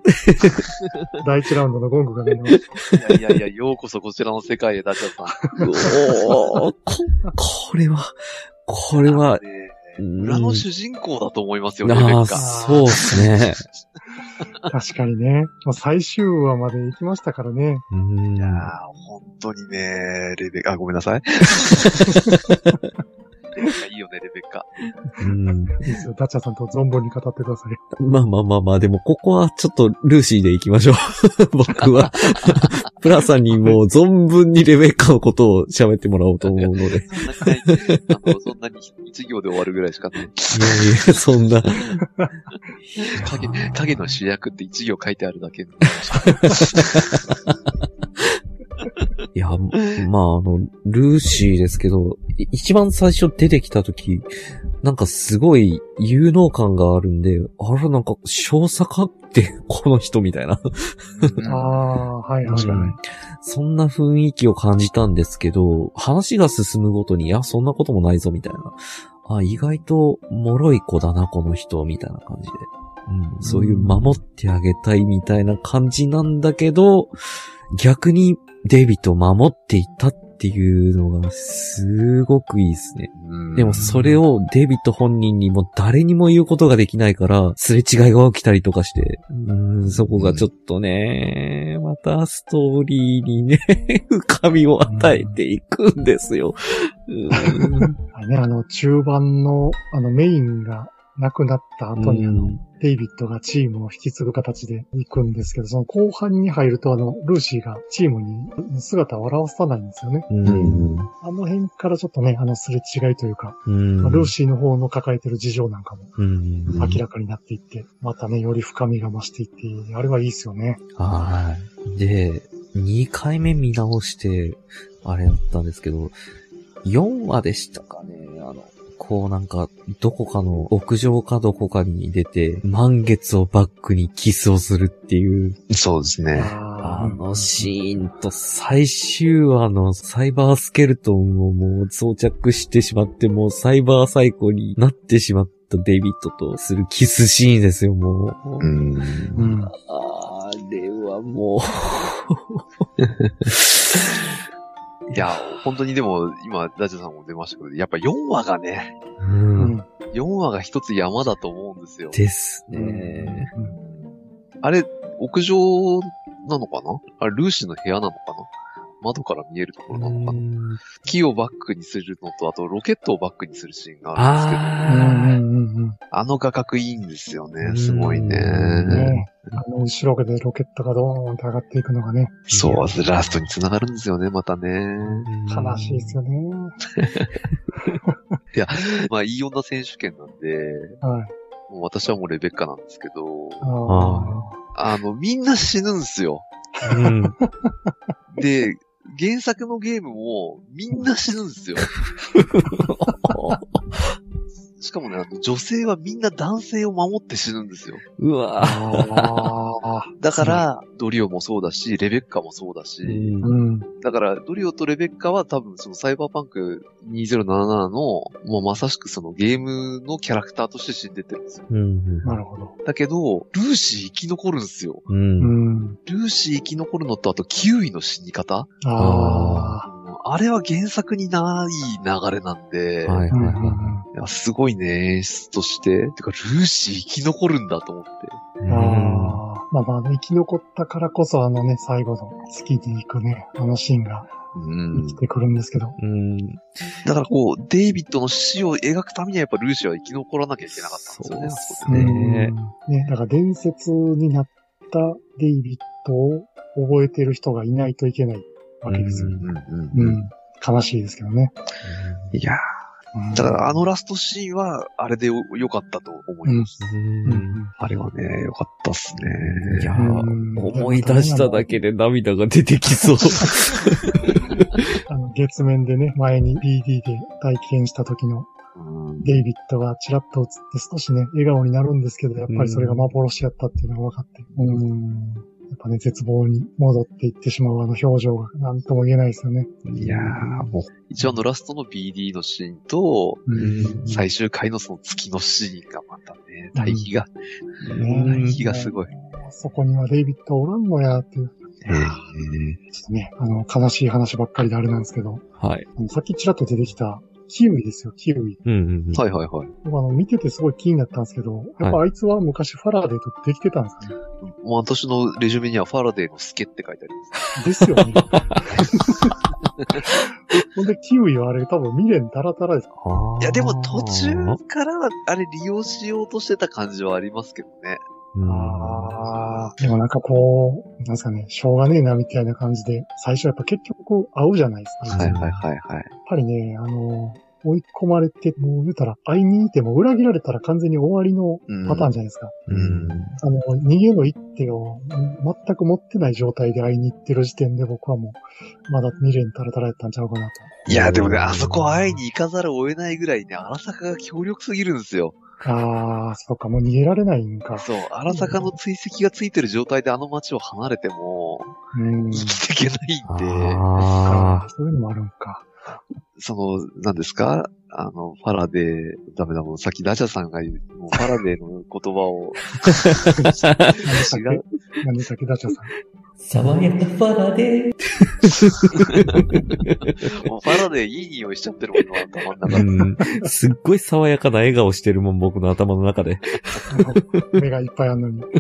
Speaker 3: <laughs>
Speaker 1: 第一ラウンドのゴングが鳴りました。
Speaker 2: いやいやいや、ようこそこちらの世界へ、ダチャさん。
Speaker 3: おーこ、これは、これは、
Speaker 2: 裏の主人公だと思いますよ、レベ
Speaker 3: ああ。そうですね。<laughs>
Speaker 1: 確かにね。もう最終話まで行きましたからね。
Speaker 3: うん
Speaker 2: いやー、本当にね、レベあ、ごめんなさい。<laughs> いやいいよね、レベッカ。
Speaker 3: うん
Speaker 1: いいですよ。ダッチャーさんと存分に語ってください。
Speaker 3: まあまあまあまあ、でもここはちょっとルーシーで行きましょう。<laughs> 僕は。<laughs> プラさんにもう存分にレベッカのことを喋ってもらおうと思うので。いやい
Speaker 2: そんな回、あの、そんなに一行で終わるぐらいしかね、
Speaker 3: や、そんな。
Speaker 2: 影、影の主役って一行書いてあるだけの。<laughs>
Speaker 3: いや、まあ、あの、ルーシーですけど、い一番最初出てきたとき、なんかすごい有能感があるんで、あれなんか少佐かって、<laughs> この人みたいな。
Speaker 1: ああ、はいはい
Speaker 3: うん
Speaker 1: はい。
Speaker 3: そんな雰囲気を感じたんですけど、話が進むごとに、いや、そんなこともないぞ、みたいな。あ、意外と、脆い子だな、この人、みたいな感じで。うん、そういう守ってあげたいみたいな感じなんだけど、逆にデイビッドを守っていったっていうのがすごくいいですね。でもそれをデイビッド本人にも誰にも言うことができないから、すれ違いが起きたりとかして、うーん、そこがちょっとね、またストーリーにね、<laughs> 深みを与えていくんですよ。うーん
Speaker 1: あね、あの、中盤の、あの、メインが亡くなった後に、あの、デイビッドがチームを引き継ぐ形で行くんですけど、その後半に入ると、あの、ルーシーがチームに姿を現さないんですよね。
Speaker 3: うん。
Speaker 1: あの辺からちょっとね、あの、すれ違いというか、ルーシーの方の抱えてる事情なんかも
Speaker 3: うん。
Speaker 1: 明らかになっていって、またね、より深みが増していって、あれはいいですよね。
Speaker 3: はい。で、2回目見直して、あれだったんですけど、4話でしたかね、こうなんか、どこかの屋上かどこかに出て、満月をバックにキスをするっていう、
Speaker 2: そうですね。
Speaker 1: あ
Speaker 3: あのシーンと最終話のサイバースケルトンをもう装着してしまって、もうサイバーサイコになってしまったデイビッドとするキスシーンですよ、もう。
Speaker 2: うん。
Speaker 1: うん。
Speaker 3: あれはも <laughs>
Speaker 2: いや、本当にでも、今、ダジャさんも出ましたけど、やっぱ4話がね、
Speaker 3: う。
Speaker 1: んん。
Speaker 2: 4話が一つ山だと思うんですよ。
Speaker 3: ですね。
Speaker 2: あれ、屋上なのかな？あれ、ルーシーの部屋なのか窓から見えるところなのかな。木をバックにするのと、あとロケットをバックにするシーンがあるんですけど、
Speaker 3: あ
Speaker 1: うんうんうん
Speaker 2: あの画角いいんですよ
Speaker 3: う
Speaker 2: ね。
Speaker 3: ん
Speaker 2: すごいね。
Speaker 1: ねあの後ろでロケットがドーンって上がっていくのがね、
Speaker 2: そう、ラストに繋がるんですよね、またね。
Speaker 1: 悲しいですよね。<laughs>
Speaker 2: まあ、いい女選手権なんで、
Speaker 1: はい。
Speaker 2: もう私はもうレベッカなんですけど、
Speaker 1: あ
Speaker 2: あの、みんな死ぬんですよ。
Speaker 3: うん。
Speaker 2: で、原作のゲームもみんな死ぬんですよ。<laughs> しかもね、あの、女性はみんな男性を守って死ぬんですよ。
Speaker 3: うわ
Speaker 1: あ。<laughs>
Speaker 2: だから、ドリオもそうだし、レベッカもそうだし、
Speaker 1: うん。
Speaker 2: だから、ドリオとレベッカは多分そのサイバーパンク2077の、もうまさしくそのゲームのキャラクターとして死んでってるんですよ。
Speaker 3: うん。
Speaker 1: なるほど。
Speaker 2: だけど、ルーシー生き残るんですよ。
Speaker 3: うん。
Speaker 2: ルーシー生き残るのと、あとキウイの死に方
Speaker 1: ああ。
Speaker 2: あれは原作にない流れなんで、
Speaker 3: はいはいは
Speaker 2: いやすごいね、演出として。てか、ルーシー生き残るんだと思って。
Speaker 1: うん。ああ。まあまあ、生き残ったからこそあのね、最後の月に行くね、あのシーンが
Speaker 2: うん
Speaker 1: 生き。てくるんですけど。
Speaker 3: うん。
Speaker 2: だからこう、デイビッドの死を描くためにはやっぱルーシーは生き残らなきゃいけなかったんですよね、
Speaker 3: そう
Speaker 2: でね。
Speaker 3: ね
Speaker 1: だから伝説になったデイビッドを覚えてる人がいないといけないわけですよ。
Speaker 3: うん
Speaker 2: うんうんうん
Speaker 1: うん。悲しいですけどね。
Speaker 2: いや
Speaker 1: うん
Speaker 2: ーだからあのラストシーンは、あれでよ良かったと思います。
Speaker 3: う。
Speaker 1: うんん。
Speaker 2: あれはね、良かったっすね。
Speaker 3: いや
Speaker 1: うん
Speaker 3: ー、思い出しただけで涙が出てきそう。
Speaker 1: あの、月面でね、前に BD で体験した時の
Speaker 2: うん
Speaker 1: デイビッドがチラッと映って少しね、笑顔になるんですけど、やっぱりそれが幻やったっていうのが分かって。うん。やっぱね、絶望に戻っていってしまうあの表情が何とも言えないですよね。
Speaker 2: いやー、もう、一応あのラストの BD のシーンと、
Speaker 1: うん
Speaker 2: 最終回のその月のシーンがまたね、対比が、
Speaker 1: ね
Speaker 2: 対比がすごい。
Speaker 1: そこにはデイビッドおらんのやっていう。
Speaker 2: えー
Speaker 1: ちょっとね、あの、悲しい話ばっかりであれなんですけど、
Speaker 3: はい。
Speaker 1: さっきちらっと出てきた、キウイですよ、キウイ。
Speaker 3: うんうんうん。
Speaker 2: はいはいはい。
Speaker 1: 僕あの、見ててすごい気になったんですけど、やっぱあいつは昔ファラデーとできてたんですかね？
Speaker 2: もう私のレジュメにはファラデーのスケって書いてあります。
Speaker 1: ですよね。ほんで、キウイはあれ多分未練ダラダラです。
Speaker 3: あー
Speaker 2: いやでも途中からはあれ利用しようとしてた感じはありますけどね。
Speaker 3: うん
Speaker 1: ああ。でもなんかこう、なんですかね、しょうがねえなみたいな感じで、最初やっぱ結局会うじゃないですか。
Speaker 2: はい
Speaker 1: やっ
Speaker 2: はいはいはい。
Speaker 1: ぱりね、あの、追い込まれて、もう言うたら、会いに行っても裏切られたら完全に終わりの
Speaker 2: うん
Speaker 1: パターンじゃないですか。
Speaker 3: うん。
Speaker 1: あの、逃げの一手を全く持ってない状態で会いに行ってる時点で僕はもう、まだ未練タラタラやったんちゃうかなと。
Speaker 2: いやでもね、あそこ会いに行かざるを得ないぐらいね、荒坂が強力すぎるんですよ。
Speaker 1: ああ、そっか、もう逃げられないんか。
Speaker 2: そう、荒坂の追跡がついてる状態であの街を離れても、
Speaker 1: うん。
Speaker 2: 生きていけないんで、
Speaker 3: あ
Speaker 1: そういうのもあるんか。
Speaker 2: その、何ですか？あの、ファラデー、ダメだもん、さっきダジャさんが言う、もうファラデーの言葉を、<laughs>
Speaker 1: 何でしたっけ何でしたっけダチャさん。
Speaker 3: 爽やかファラデ <laughs>
Speaker 2: もうファラデーいい匂いしちゃってるもんな、頭の中で。
Speaker 3: うん。すっごい爽やかな笑顔してるもん、僕の頭の中で。<laughs>
Speaker 1: 目がいっぱいあるのに。
Speaker 2: だか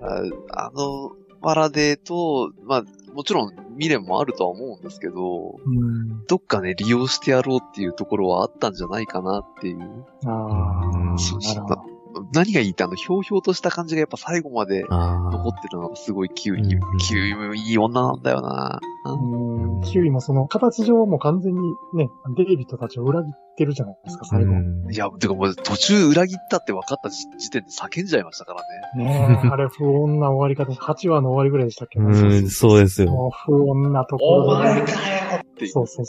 Speaker 2: ら、あの、ファラデーと、まあ、もちろん未練もあるとは思うんですけど、
Speaker 1: うん。
Speaker 2: どっかね、利用してやろうっていうところはあったんじゃないかなっていう。
Speaker 1: ああ、
Speaker 2: そう
Speaker 1: なるほど。
Speaker 2: 何がいいってあの、ひょうひょうとした感じがやっぱ最後まで
Speaker 3: あ
Speaker 2: 残ってるのがすごいキウイ、
Speaker 3: うん
Speaker 2: キウイもいい女なんだよな。
Speaker 1: うん。キウイもその、形上はもう完全にね、デイビッドたちを裏切ってるじゃないですか、最後。
Speaker 2: いや、てかもう途中裏切ったって分かった時時点で叫んじゃいましたからね。
Speaker 1: ねえ、<laughs> あれ不穏な終わり方、8話の終わりぐらいでしたっけ
Speaker 3: うん、そうですよ。
Speaker 1: もう不穏なところで。
Speaker 2: かよっていう。
Speaker 1: そうそう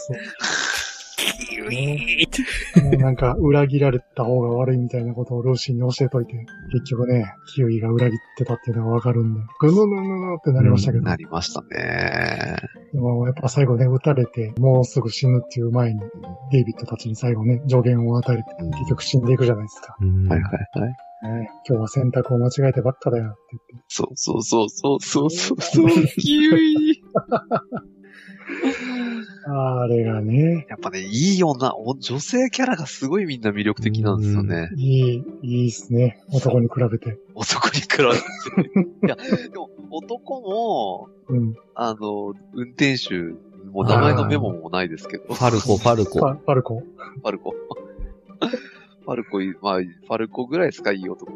Speaker 1: そう。もうなんか、裏切られた方が悪いみたいなことをルーシーに教えといて、結局ね、キウイが裏切ってたっていうのがわかるんで、ぐぬぬぬぬってなりましたけど、
Speaker 2: なりましたね。
Speaker 1: でもやっぱ最後ね、撃たれて、もうすぐ死ぬっていう前に、デイビッドたちに最後ね、助言を与えて、
Speaker 2: うん
Speaker 1: 結局死んでいくじゃないですか。
Speaker 3: うん
Speaker 2: はいはいはい。
Speaker 1: ね、今日は選択を間違えてばっかだよって言って。
Speaker 2: そうそうそうそうそうそうそう、キウイ。<laughs>
Speaker 1: あれがね、
Speaker 2: やっぱね、いい女、お女性キャラがすごいみんな魅力的なんですよね。
Speaker 1: いい、いいっすね。男に比べて。
Speaker 2: 男に比べて。いや、でも、男も、
Speaker 1: うん。
Speaker 2: あの、運転手、もう名前のメモもないですけど、
Speaker 3: ファルコ、ファルコ。
Speaker 1: パパルコ。
Speaker 2: ファルコ。ファルコ <laughs> い、まあ、ファルコぐらいですか、いい男。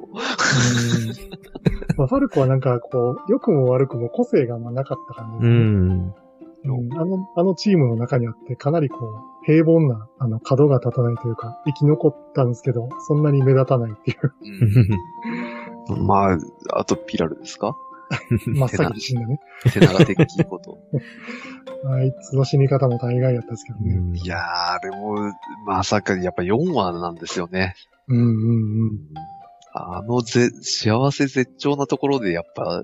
Speaker 1: まあ、ファルコはなんかこう、良くも悪くも個性があんまなかった感じ
Speaker 3: う
Speaker 1: ですね。
Speaker 3: ん。
Speaker 1: うんあの、あのチームの中にあってかなりこう、平凡な、あの、角が立たないというか、生き残ったんですけど、そんなに目立たないっていう、
Speaker 2: うん、まあ、あとピラルですか？<laughs>
Speaker 1: 真っ先に死んだね。
Speaker 2: 手長的いこと。<laughs>
Speaker 1: あいつの死に方も大概やったですけどね。
Speaker 2: いやー、でも、まさかやっぱ4話なんですよね。
Speaker 1: うんうんうん。
Speaker 2: あのぜ、幸せ絶頂なところでやっぱ、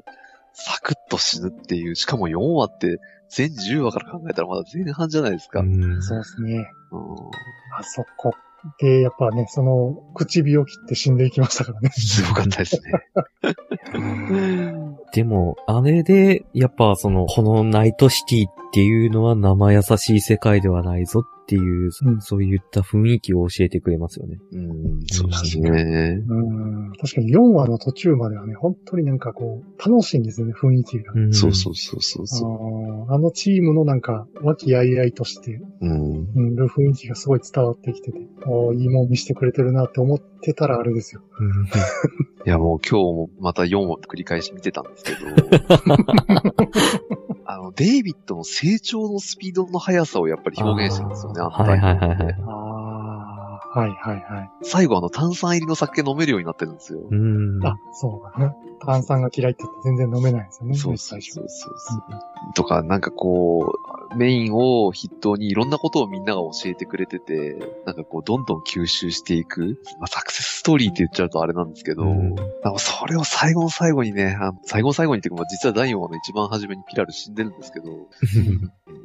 Speaker 2: サクッと死ぬっていう、しかも4話って、全10話から考えたらまだ前半じゃないですか。
Speaker 3: うん
Speaker 1: そうですね。
Speaker 2: うん
Speaker 1: あそこ。で、やっぱね、その、唇を切って死んでいきましたからね。
Speaker 2: すごかったですね。<laughs>
Speaker 3: でも、あれで、やっぱその、このナイトシティっていうのは生優しい世界ではないぞっていう、
Speaker 1: うん
Speaker 3: そういった雰囲気を教えてくれますよね。
Speaker 2: うん、そうですね。
Speaker 1: うん。確かに4話の途中まではね、本当になんかこう、楽しいんですよね、雰囲気が。
Speaker 3: ん
Speaker 2: そうそうそうそうそう。
Speaker 1: あのチームのなんか、和気あいあいとして、
Speaker 2: うん。
Speaker 1: うん、る雰囲気がすごい伝わってきてて、おーいいもん見せてくれてるなって思ってたらあれですよ。
Speaker 3: うん。
Speaker 2: いやもう今日もまた4話繰り返し見てたんですけど、<laughs> あの、デイビッドの成長のスピードの速さをやっぱり表現してるんですよね、あの
Speaker 3: はいはいはいはい。
Speaker 1: ああ、はいはいはい。
Speaker 2: 最後あの炭酸入りの酒飲めるようになってるんですよ。
Speaker 3: うん。
Speaker 1: あ、そうだね。炭酸が嫌いって言って全然飲めないんですよね。
Speaker 2: そう。そうそうそう。とか、なんかこう、メインを筆頭にいろんなことをみんなが教えてくれてて、なんかこう、どんどん吸収していく。まあ、サクセスストーリーって言っちゃうとあれなんですけど、
Speaker 3: うん
Speaker 2: それを最後の最後にね、あの最後の最後にっていうか、まあ実は第4話の一番初めにピラル死んでるんですけど、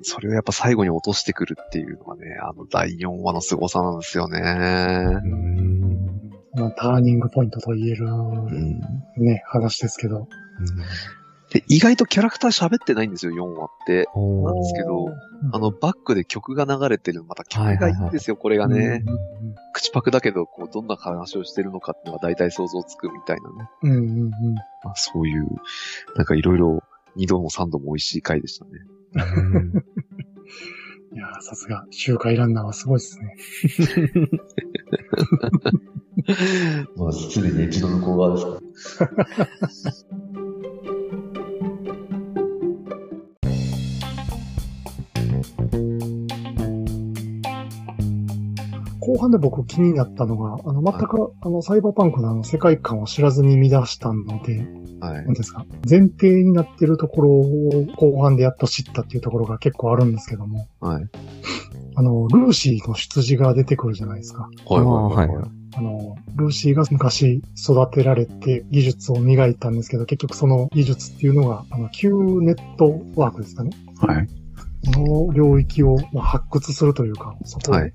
Speaker 2: それをやっぱ最後に落としてくるっていうのがね、あの第4話の凄さなんですよね。
Speaker 3: うん
Speaker 1: まあ、ターニングポイントと言える
Speaker 2: うん
Speaker 1: ね、話ですけど。
Speaker 2: で、意外とキャラクター喋ってないんですよ、4話って。なんですけど
Speaker 1: うん
Speaker 2: あの、バックで曲が流れてる、また曲がいいんですよ、これがね。口パクだけど、こう、どんな話をしてるのかっていうのが大体想像つくみたいなね。
Speaker 1: うんうんうん。
Speaker 2: まあ、そういう、なんかいろいろ、二度も三度も美味しい回でしたね。
Speaker 3: うん <laughs>
Speaker 1: いやーさすが、周回ランナーはすごいですね。<laughs> <laughs>
Speaker 2: まあ、すでに一度の向こう側ですか <laughs>
Speaker 1: 後半で僕気になったのが、あの、全く、あの、サイバーパンクのあの、世界観を知らずに見出したので、
Speaker 2: はい
Speaker 1: なん。ですか、前提になってるところを後半でやっと知ったっていうところが結構あるんですけども、
Speaker 2: はい。
Speaker 1: あの、ルーシーの出自が出てくるじゃないですか。
Speaker 2: はいはいはい。
Speaker 3: はい
Speaker 1: あの、ルーシーが昔育てられて技術を磨いたんですけど、結局その技術っていうのが、あの、Q ネットワークですかね。
Speaker 2: はい。
Speaker 1: の領域をまあ発掘するというか、そこ
Speaker 2: はい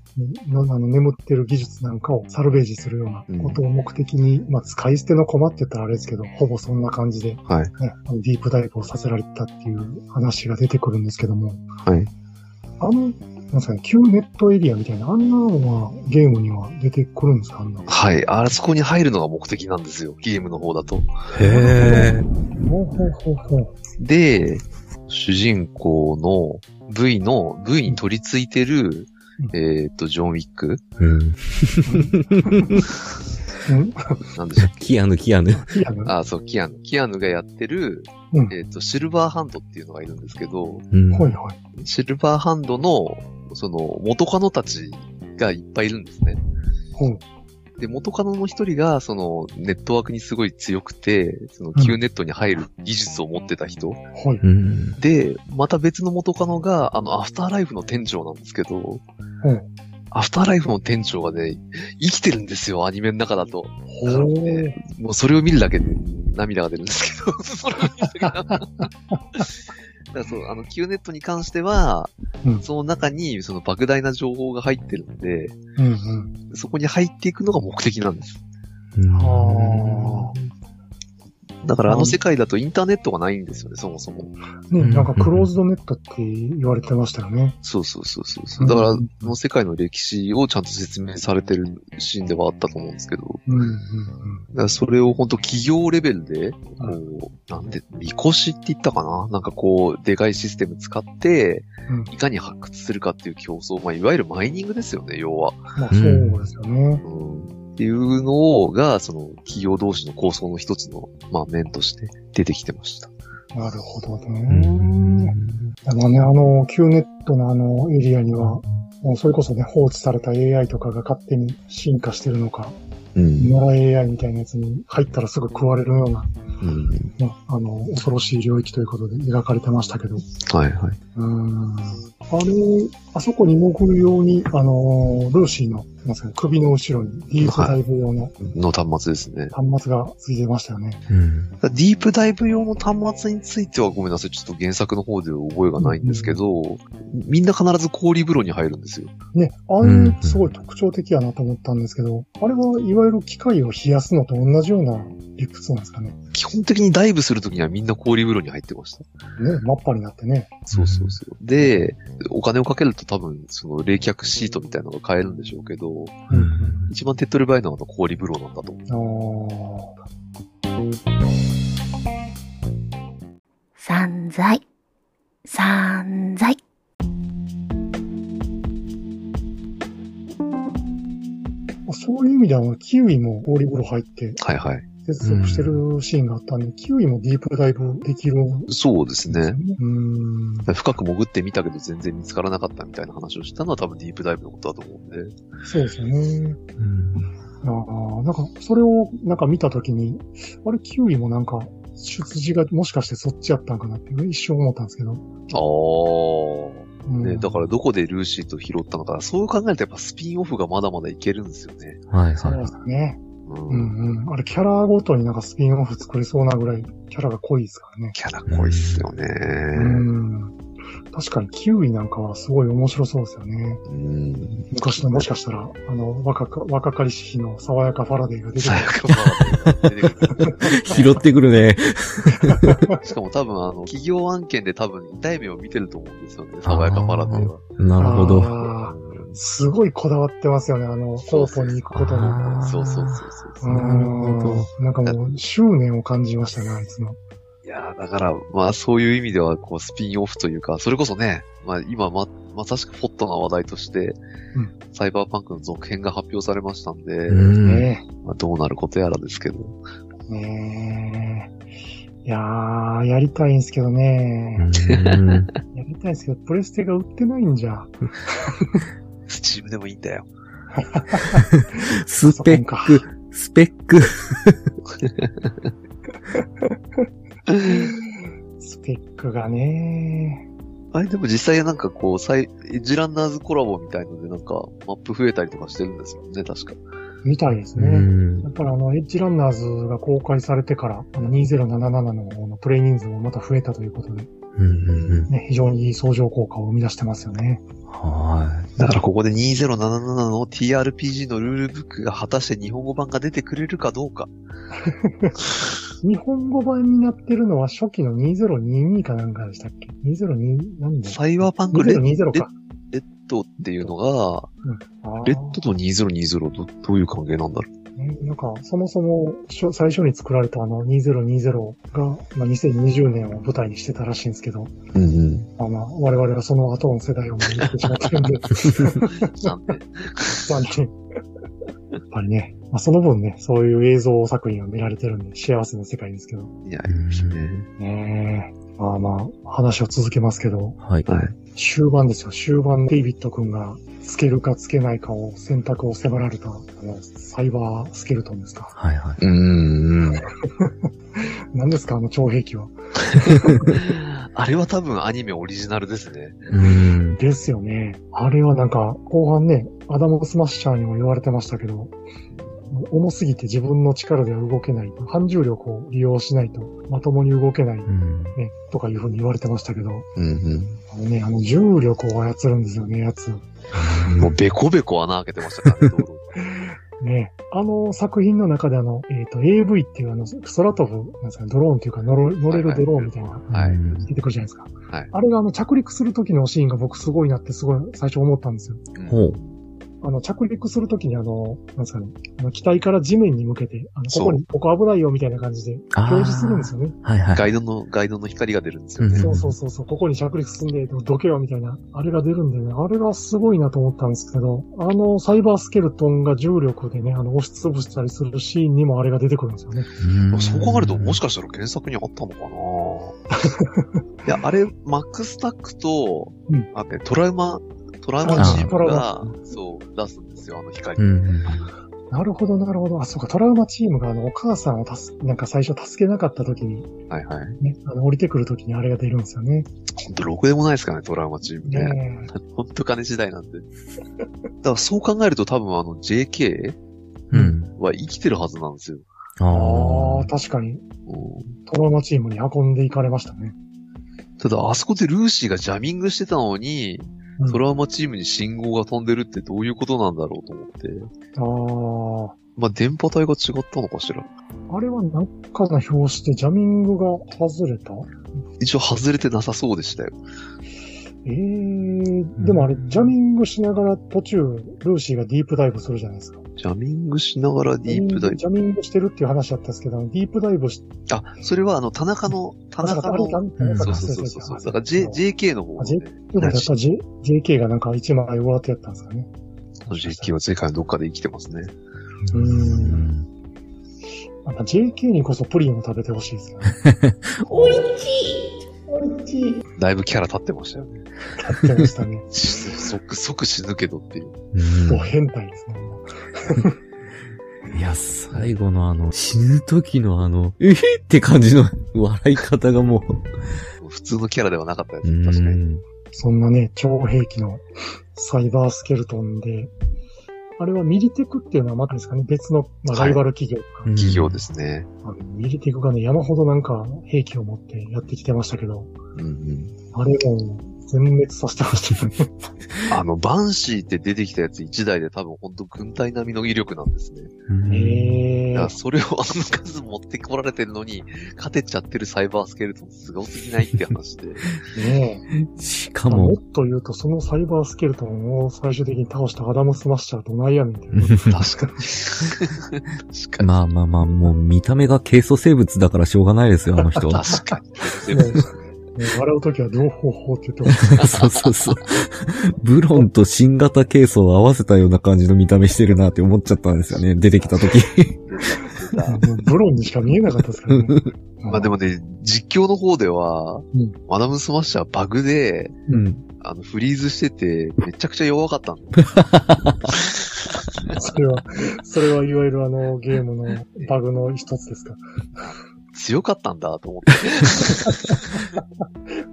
Speaker 1: あの眠ってる技術なんかをサルベージするようなことを目的に、まあ使い捨ての駒って言ったらあれですけど、ほぼそんな感じで、
Speaker 2: はい。
Speaker 1: ディープダイブをさせられたっていう話が出てくるんですけども、
Speaker 2: はい。
Speaker 1: あの、なんですかね、Q ネットエリアみたいな、あんなのはゲームには出てくるんですかあんなの。
Speaker 2: はい。あそこに入るのが目的なんですよ。ゲームの方だと。
Speaker 3: へえ。
Speaker 1: ほうほうほうほう。
Speaker 2: で、主人公の V の、V に取り付いてる、
Speaker 1: うん
Speaker 2: えっと、ジョン・ウィック
Speaker 3: うん。<laughs>
Speaker 1: う <laughs> ん
Speaker 2: なんでしたっけ？
Speaker 3: キアヌ、キアヌ。
Speaker 1: いやね。
Speaker 2: あ、そう、キアヌ。キアヌがやってる、
Speaker 1: うん
Speaker 2: えっ、と、シルバーハンドっていうのがいるんですけど、
Speaker 3: うん。
Speaker 1: はいはい。
Speaker 2: シルバーハンドの、その、元カノたちがいっぱいいるんですね。
Speaker 1: ほう。
Speaker 2: で、元カノの一人が、その、ネットワークにすごい強くて、その、
Speaker 1: うん
Speaker 2: Q ネットに入る技術を持ってた人。で、また別の元カノが、あの、アフターライフの店長なんですけど、
Speaker 1: うん
Speaker 2: アフターライフの店長がね、生きてるんですよ、アニメの中だと。
Speaker 1: ほ
Speaker 2: だから
Speaker 1: う。
Speaker 2: ねもうそれを見るだけで涙が出るんですけど、<laughs> それを見るだだからそう、あの、Q ネットに関しては、
Speaker 1: うん
Speaker 2: その中にその莫大な情報が入ってるんで、
Speaker 1: うんうん。
Speaker 2: そこに入っていくのが目的なんです。
Speaker 1: は
Speaker 2: だからあの世界だとインターネットがないんですよね、そもそも。
Speaker 1: ね、なんかクローズドネットって言われてましたよね。
Speaker 2: そうそうそうそう。だから、あの世界の歴史をちゃんと説明されてるシーンではあったと思うんですけど、
Speaker 1: うん、うん、
Speaker 2: だからそれを本当企業レベルで、こう、なんで、みこしって言ったかな？なんかこう、でかいシステム使って、
Speaker 1: うん。
Speaker 2: いかに発掘するかっていう競争、まあ、いわゆるマイニングですよね、要は。
Speaker 1: まあそうですよね。
Speaker 2: うん。っていうのが、その、企業同士の構想の一つの、まあ、面として出てきてました。
Speaker 1: なるほど
Speaker 3: う
Speaker 1: ね。
Speaker 3: ん。
Speaker 1: でもね、あの、Q ネットのあのエリアには、もうそれこそね、放置された AI とかが勝手に進化してるのか、
Speaker 2: うん。
Speaker 1: 野良 AI みたいなやつに入ったらすぐ食われるような、
Speaker 2: うん。
Speaker 1: ね、あの、恐ろしい領域ということで描かれてましたけど、
Speaker 2: はいはい。
Speaker 1: うーん。あれ、あそこに潜るように、あの、ルーシーの、なんですかね、首の後ろにディープダイブ用の
Speaker 2: の端末ですね。
Speaker 1: 端末がついてましたよね。
Speaker 3: うん。
Speaker 2: ディープダイブ用の端末についてはごめんなさい。ちょっと原作の方で覚えがないんですけど、みんな必ず氷風呂に入るんですよ。
Speaker 1: ね、あ
Speaker 3: うん
Speaker 1: れ、すごい特徴的やなと思ったんですけど、あれはいわゆる機械を冷やすのと同じような理屈なんですかね。
Speaker 2: 基本的にダイブするときにはみんな氷風呂に入ってました。
Speaker 1: ね、マッパになってね。
Speaker 2: そうそうそう。で、お金をかけると多分、その冷却シートみたいなのが買えるんでしょうけど、
Speaker 3: うん。
Speaker 2: 一番手っ取り早いのはあの氷風呂なんだと思う。
Speaker 1: あ
Speaker 5: 散財、散財。
Speaker 1: あそういう意味では、キウイも氷風呂入って
Speaker 2: はいはい。
Speaker 1: 接続してるシーンがあったんで、キウイもディープダイブできるんです
Speaker 2: そうですね。
Speaker 1: うーん。
Speaker 2: 深く潜ってみたけど全然見つからなかったみたいな話をしたのは多分ディープダイブのことだと思うんで。
Speaker 1: そうですよね。
Speaker 3: うん。
Speaker 1: ああ、なんか、それをなんか見たときに、あれ、キウイもなんか、出自がもしかしてそっちやったんかなって一瞬思ったんですけど。
Speaker 2: ああ。
Speaker 1: うん、
Speaker 2: ね、だからどこでルーシーと拾ったのか、そう考えるとやっぱスピンオフがまだまだいけるんですよね。
Speaker 3: はい
Speaker 1: そうで
Speaker 3: は
Speaker 1: すね。
Speaker 2: う。
Speaker 1: うんんうん。あれ、キャラごとになんかスピンオフ作れそうなぐらい、キャラが濃いですからね。
Speaker 2: キャラ濃いっすよね。
Speaker 1: うん。確かにキウイなんかはすごい面白そうですよね。
Speaker 2: うん。
Speaker 1: 昔のもしかしたら、あの、若か、若かりし日の爽やかファラデーが出てく
Speaker 2: 最悪は出てくる
Speaker 3: い。<laughs> 拾ってくるね。<laughs>
Speaker 2: しかも多分あの、企業案件で多分痛い目を見てると思うんですよね。爽やかパラデーは。
Speaker 3: なるほど。
Speaker 1: すごいこだわってますよね、あの、コートに行くことに。
Speaker 2: そうそうそうそう。
Speaker 1: う
Speaker 3: なるほど
Speaker 1: ん。なんかもう、執念を感じましたね、あいつの。
Speaker 2: いやーだから、まあそういう意味では、こう、スピンオフというか、それこそね、まあ今ま、まさしくホットな話題として、
Speaker 1: うん
Speaker 2: サイバーパンクの続編が発表されましたんで、
Speaker 3: うん。
Speaker 1: ね
Speaker 2: まあ、どうなることやらですけど。
Speaker 1: え。ねえ。いやー、やりたいんすけどね。
Speaker 3: うん <laughs>
Speaker 1: やりたいんすけど、プレステが売ってないんじゃ。<laughs>
Speaker 2: スチームでもいいんだよ。
Speaker 3: スペック、スペック。
Speaker 1: スペックがね。
Speaker 2: あれでも実際なんかこう、サイ、エッジランナーズコラボみたいのでなんか、マップ増えたりとかしてるんですよね、確か。
Speaker 1: みたいです
Speaker 3: う
Speaker 1: ね。
Speaker 3: ん
Speaker 1: やっぱりあの、エッジランナーズが公開されてから、あの2077の方のプレイ人数もまた増えたということで、
Speaker 3: うんうんうん
Speaker 1: ね、非常にいい相乗効果を生み出してますよね。
Speaker 3: は
Speaker 2: だからここで2077の TRPG のルールブックが果たして日本語版が出てくれるかどうか。
Speaker 1: 日本語版になってるのは初期の2022かなんかでしたっけ ?202、なんで
Speaker 2: サイバーパンクレッ
Speaker 1: 2020か。
Speaker 2: レッドっていうのが、レッドと2020ど、どういう関係なんだろ
Speaker 1: ねなんか、そもそも、最初に作られたあの2020が、まあ、2020年を舞台にしてたらしいんですけど、
Speaker 2: う。うんうん。
Speaker 1: まあまあ、我々はその後の世代を見てしまってるんで、
Speaker 2: なんで。
Speaker 1: まあねやっぱりね、まあ、その分ね、そういう映像作品を見られてるんで、幸せな世界ですけど。
Speaker 2: いや、いいですね。
Speaker 1: ねえ。まあまあ、話を続けますけど、
Speaker 3: い。はい。
Speaker 2: はい。
Speaker 1: 終盤ですよ。終盤、デイビッド君が、つけるかつけないかを選択を迫られた、あの、サイバースケルトンですか？
Speaker 3: はいはい。
Speaker 2: うーん。<laughs>
Speaker 1: 何ですか、あの超兵器は。<laughs>
Speaker 2: あれは多分アニメオリジナルですね。
Speaker 3: うん。
Speaker 1: ですよね。あれはなんか、後半ね、アダムスマッシャーにも言われてましたけど、重すぎて自分の力では動けない。反重力を利用しないとまともに動けない、
Speaker 3: うん。
Speaker 1: ね、とかいうふうに言われてましたけど、
Speaker 2: うんうん。
Speaker 1: あのね、あの重力を操るんですよね、やつ。<laughs>
Speaker 2: もうベコベコ穴開けてましたからね、<laughs>
Speaker 1: ねあの作品の中であの、えっ、と、AV っていうあの、空飛ぶ、なんですかね、ドローンっていうか乗る、乗れるドローンみたいな、
Speaker 2: はい
Speaker 3: うん
Speaker 1: 出てくるじゃないですか。
Speaker 2: はい
Speaker 1: あれがあの、着陸する時のシーンが僕すごいなってすごい最初思ったんですよ。
Speaker 2: うん
Speaker 3: ほう。
Speaker 1: あの、着陸するときにあの、なんですかね、あの、機体から地面に向けて、あの、ここに、ここ危ないよみたいな感じで表示するんですよね。
Speaker 3: はいはい。
Speaker 2: ガイドの、ガイドの光が出るんですよね。
Speaker 3: うん
Speaker 1: そうそうそうそう、ここに着陸進んで、どけよみたいな、あれが出るんでね、あれがすごいなと思ったんですけど、あの、サイバースケルトンが重力でね、あの、押しつぶしたりするシーンにもあれが出てくるんですよね。
Speaker 3: うん
Speaker 2: そう考えると、もしかしたら原作にあったのかな <laughs> いや、あれ、マックスタックと、
Speaker 1: うん
Speaker 2: あね、トラウマ、トラウマチーム
Speaker 1: あ
Speaker 2: がそう、出すんですよ、あの光。
Speaker 3: うん。
Speaker 1: なるほど、なるほど。あ、そうか、トラウマチームがあの、お母さんを助け、なんか最初助けなかった時に、
Speaker 2: はいはい。
Speaker 1: ね、あの、降りてくる時にあれが出るんですよね。
Speaker 2: ほんと、ろくでもないですからね、トラウマチームね。
Speaker 1: ね
Speaker 2: ほんと金時代なんで。だからそう考えると多分あの JK
Speaker 3: うん。
Speaker 2: は生きてるはずなんですよ。
Speaker 1: あ
Speaker 3: あ
Speaker 1: あ、確かに、
Speaker 2: うん
Speaker 1: トラウマチームに運んでいかれましたね。
Speaker 2: ただ、あそこでルーシーがジャミングしてたのに、
Speaker 1: うん
Speaker 2: トラウマチームに信号が飛んでるってどういうことなんだろうと思って。
Speaker 1: あ
Speaker 2: まあ、電波帯が違ったのかしら。
Speaker 1: あ、あれはなんかの表紙でジャミングが外れた？
Speaker 2: 一応外れてなさそうでしたよ。
Speaker 1: ええー、でもあれ、ジャミングしながら途中、ルーシーがディープダイブするじゃないですか。
Speaker 2: ジャミングしながらディープダイブ。
Speaker 1: ジャミングしてるっていう話だったんですけど、ディープダイブし、
Speaker 2: あ、それはあの、田中の、田中の、そうそうそうそう。だから J、JK の方
Speaker 1: あ J
Speaker 2: ね。
Speaker 1: やっぱ J、JK がなんか一枚上手やったんですかね。
Speaker 2: JK は世界のどっかで生きてますね。
Speaker 1: う。
Speaker 3: うんん。
Speaker 1: また JK にこそプリンを食べてほしいですよね。
Speaker 5: おいしい
Speaker 1: おいしい。
Speaker 2: だいぶキャラ立ってましたよね。
Speaker 1: 立ってましたね。
Speaker 2: 即、即死ぬけどっていう。
Speaker 1: もう変態ですね。
Speaker 3: いや、最後のあの、死ぬ時のあの、えへって感じの <laughs> 笑い方がも
Speaker 2: 普通のキャラではなかったや
Speaker 3: う。
Speaker 2: つ。確かに。
Speaker 3: に。
Speaker 1: そんなね、超兵器のサイバースケルトンで、あれはミリテクっていうのはまたですかね、別の、まあ、
Speaker 2: はい
Speaker 1: ライバル企業とか、
Speaker 2: 企業ですね。
Speaker 1: ミリテクがね、山ほどなんか兵器を持ってやってきてましたけど、
Speaker 2: うんうん。
Speaker 1: あれも全滅させてましたよね。<laughs>
Speaker 2: あの、バンシーって出てきたやつ1台で多分本当軍隊並みの威力なんですね。
Speaker 3: うん
Speaker 1: え
Speaker 2: それをあの数持ってこられてるのに、勝てちゃってるサイバースケルトンすごすぎないって話で。<laughs>
Speaker 1: ね
Speaker 3: し
Speaker 1: え。も
Speaker 3: かも
Speaker 1: っ、と言うと、そのサイバースケルトンを最終的に倒したアダムスマッシャーとないやねんって。
Speaker 2: 確かに。<laughs> 確かに。
Speaker 3: まあまあまあ、もう見た目が軽素生物だからしょうがないですよ、あの人。
Speaker 2: 確かに。
Speaker 1: 笑うときは両方法って言ってます。<laughs>
Speaker 3: そうそうそう。ブロンと新型ケースを合わせたような感じの見た目してるなって思っちゃったんですよね。出てきた時。
Speaker 1: もうブロンにしか見えなかったですからね。
Speaker 2: まあでもね、実況の方では、
Speaker 1: うん
Speaker 2: マダムスマッシャーバグで、
Speaker 3: うん。
Speaker 2: あの、フリーズしてて、めちゃくちゃ弱かったんだ <laughs>
Speaker 1: それは、それはいわゆるあのゲームのバグの一つですか。
Speaker 2: 強かったんだと思って。<laughs>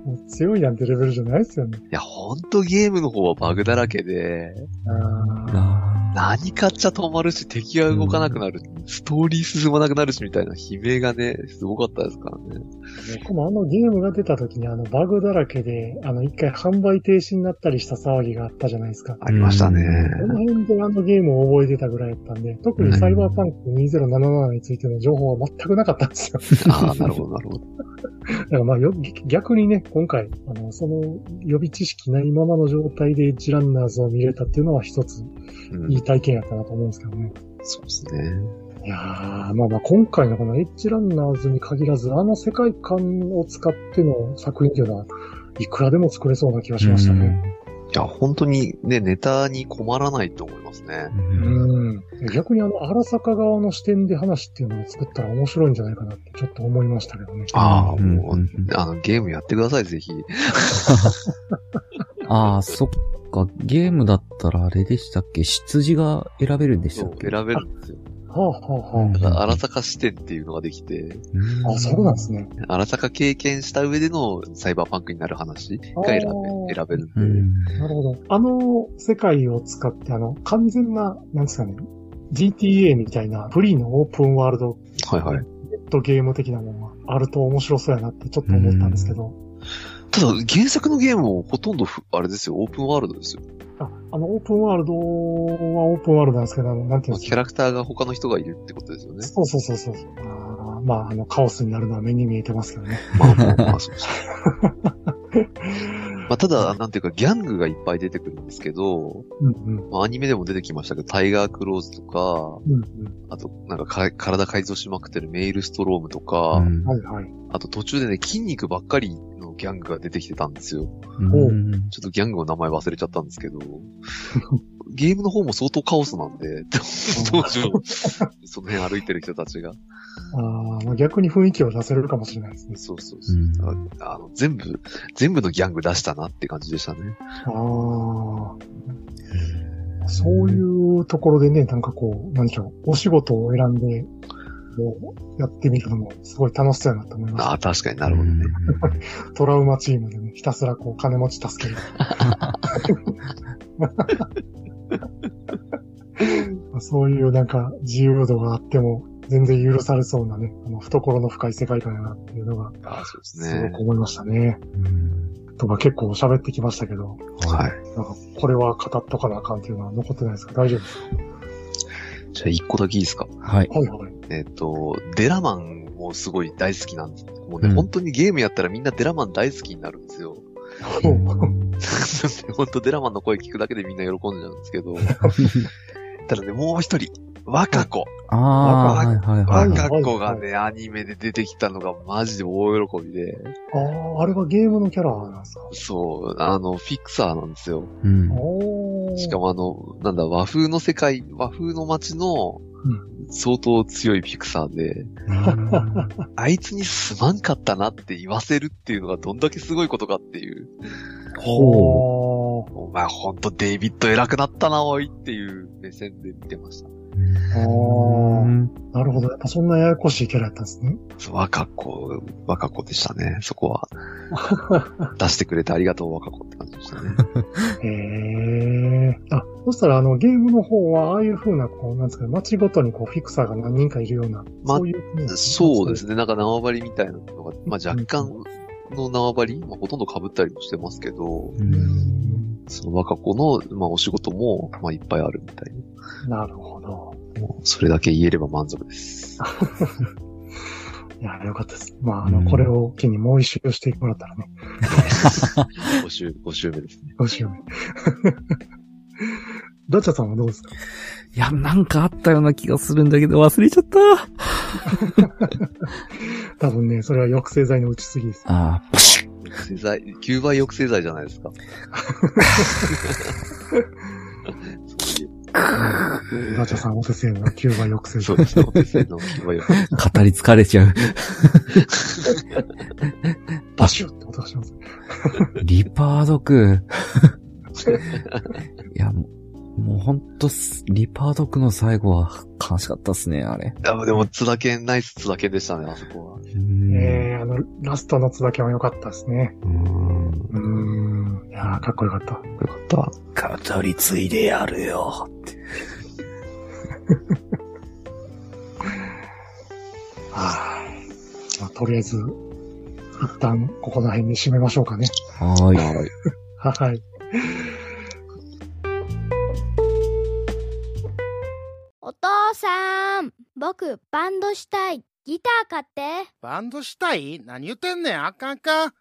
Speaker 1: もう強いなんてレベルじゃないですよね。
Speaker 2: いや、ほんとゲームの方はバグだらけで、
Speaker 1: あ
Speaker 3: あ
Speaker 2: 何かっちゃ止まるし、敵が動かなくなる、ストーリー進まなくなるしみたいな悲鳴がね、すごかったですからね。
Speaker 1: ー僕もあのゲームが出た時にあのバグだらけで、あの一回販売停止になったりした騒ぎがあったじゃないですか。
Speaker 2: ありましたね。
Speaker 1: この辺であのゲームを覚えてたぐらいだったんで、特にサイバーパンク2077についての情報は全くなかったんですよ。
Speaker 2: ああ、なるほど、なるほど。<laughs>
Speaker 1: だからまあよ、逆にね、今回、あの、その予備知識ないままの状態でエッジランナーズを見れたっていうのは一つ
Speaker 2: うん
Speaker 1: いい体験やったなと思うんですけどね。
Speaker 2: そうですね。
Speaker 1: いやー、まあまあ今回のこのエッジランナーズに限らず、あの世界観を使っての作品っていうのは、いくらでも作れそうな気がしましたね。
Speaker 2: いや、本当にね、ネタに困らないと思いますね。
Speaker 1: うん。逆にあの、荒坂側の視点で話っていうのを作ったら面白いんじゃないかなってちょっと思いましたけどね。
Speaker 2: ああ、
Speaker 3: うん
Speaker 2: もう、
Speaker 3: うん
Speaker 2: あの、ゲームやってください、ぜひ。<laughs>
Speaker 3: ああ、そっか。ゲームだったらあれでしたっけ？羊が選べるんでした
Speaker 2: そう、
Speaker 3: っけ
Speaker 2: 選べるんですよ。
Speaker 1: はあはあは
Speaker 3: うん
Speaker 2: だから、荒坂視点っていうのができて、
Speaker 3: うん
Speaker 1: あ。あ、そうなんですね。
Speaker 2: 荒坂経験した上でのサイバーパンクになる話が選べ選べるんで。
Speaker 3: うん
Speaker 1: なるほど。あの世界を使って、あの、完全な、なんですかね、GTA みたいなフリーのオープンワールド
Speaker 2: はいはい。
Speaker 1: ネットゲーム的なものがあると面白そうやなってちょっと思ったんですけど。
Speaker 2: ただ、原作のゲームもほとんどふ、あれですよ、オープンワールドですよ。
Speaker 1: あ、あの、オープンワールドはオープンワールドなんですけど、あのなんていうんですか。
Speaker 2: キャラクターが他の人がいるってことですよね。
Speaker 1: そうそうそうそう。あーまあ、あの、カオスになるのは目に見えてますけどね。
Speaker 2: まあまあまあ、そうです。<laughs> まあ、ただ、なんていうか、ギャングがいっぱい出てくるんですけど、
Speaker 1: うんうん。
Speaker 2: まあ、アニメでも出てきましたけど、タイガークローズとか、
Speaker 1: うんうん。
Speaker 2: あと、なんかか、体改造しまくってるメイルストロームとか、
Speaker 3: うん
Speaker 1: はいはい。
Speaker 2: あと途中でね、筋肉ばっかりのギャングが出てきてたんですよ。
Speaker 3: うん
Speaker 2: ちょっとギャングの名前忘れちゃったんですけど、<laughs> ゲームの方も相当カオスなんで、当時のその辺歩いてる人たちが。
Speaker 1: あーまあ、逆に雰囲気を出せるかもしれないですね。
Speaker 2: そうそうそう。ああの全部、全部のギャング出したなって感じでしたね。
Speaker 1: ああ。そういうところでね、なんかこう、なんでしょう、お仕事を選んで、こう、やってみるのもすごい楽しそうやなと思いまし
Speaker 2: ああ、確かになるほどね。
Speaker 1: た。トラウマチームでね、ひたすらこう、金持ち助ける。<laughs> そういうなんか自由度があっても全然許されそうなね、あの懐の深い世界観やなっていうのが
Speaker 2: ああ、そうです
Speaker 1: すご
Speaker 2: ね
Speaker 1: く。思いましたね。
Speaker 3: うん
Speaker 1: とか結構喋ってきましたけど、
Speaker 2: はい。
Speaker 1: なんかこれは語っとかなあかんっていうのは残ってないですか？大丈夫ですか？
Speaker 2: じゃあ一個だけいいですか？
Speaker 3: はい。
Speaker 1: はいはい。
Speaker 2: えっ、と、デラマンもすごい大好きなんです。もうね、
Speaker 3: うん
Speaker 2: 本当にゲームやったらみんなデラマン大好きになるんですよ。<laughs> 本当デラマンの声聞くだけでみんな喜んじゃうんですけど。<laughs> ただね、もう一人、若子。
Speaker 3: ああ、はいはいはい。
Speaker 2: 若子がね、アニメで出てきたのがマジで大喜びで。
Speaker 1: ああ、あれはゲームのキャラなんですか？
Speaker 2: そう、あの、フィクサーなんですよ。
Speaker 3: うん。
Speaker 2: しかもあの、なんだ、和風の世界、和風の街の
Speaker 1: うん、
Speaker 2: 相当強いフィクサーで、あいつにすまんかったなって言わせるっていうのがどんだけすごいことかっていう。
Speaker 3: ほ
Speaker 1: ほ
Speaker 2: お前ほんとデイビッド偉くなったな、おいっていう目線で見てました。
Speaker 3: う。
Speaker 1: ーなるほど。やっぱそんなややこしいキャラやったんですね。
Speaker 2: そう若子、若子でしたね、そこは。<laughs> 出してくれてありがとう、若子って感じでしたね。<laughs>
Speaker 1: へえ。あ、そしたらあのゲームの方は、ああいう風な、こう、なんですかね、街ごとにこう、フィクサーが何人かいるような、
Speaker 2: ま
Speaker 1: そういう。
Speaker 2: そうですね、なんか縄張りみたいなのが、まあ若干の縄張り、まあほとんど被ったりもしてますけど、
Speaker 1: うん。
Speaker 2: その若子の、まあお仕事も、まあいっぱいあるみたいな。
Speaker 1: なるほど。
Speaker 2: もうそれだけ言えれば満足です。<laughs>
Speaker 1: いや、よかったです。まあ、あの、
Speaker 3: うん
Speaker 1: これを機にもう一周してもらったらね、<laughs>
Speaker 2: 5週、5週目ですね。<laughs>
Speaker 1: どうしようね。ダチャさんはどうですか？
Speaker 3: いや、なんかあったような気がするんだけど忘れちゃった。
Speaker 1: 多分ね、それは抑制剤の打ちすぎです。
Speaker 3: ああ、
Speaker 2: 抑制剤、9倍抑制剤じゃないですか。そういう
Speaker 1: ダチャさんお手製の9倍抑制剤。
Speaker 2: そうですね、お手製の9倍抑制剤。
Speaker 3: 語り疲れちゃう。
Speaker 1: バシュって音がします。
Speaker 3: リパードク。いや、もうもうほんとす、リパードクの最後は悲しかったっすね、あれ。
Speaker 2: あでも、津田健、ナイス津田健でしたね、あそこは。
Speaker 3: うん
Speaker 1: えー、あの、ラストの津だけは良かったですね。
Speaker 3: うん
Speaker 1: うーん。いやーかっこよかった。
Speaker 2: よかった。
Speaker 3: 語り継いでやるよって。<laughs>
Speaker 1: はい。まあ、とりあえず、一旦、ここの辺に締めましょうかね。
Speaker 3: はーい。<laughs>
Speaker 2: はい。
Speaker 6: 父さん、僕バンドしたい。ギター買って。
Speaker 7: バンドしたい？何言ってんねんあかんあかん。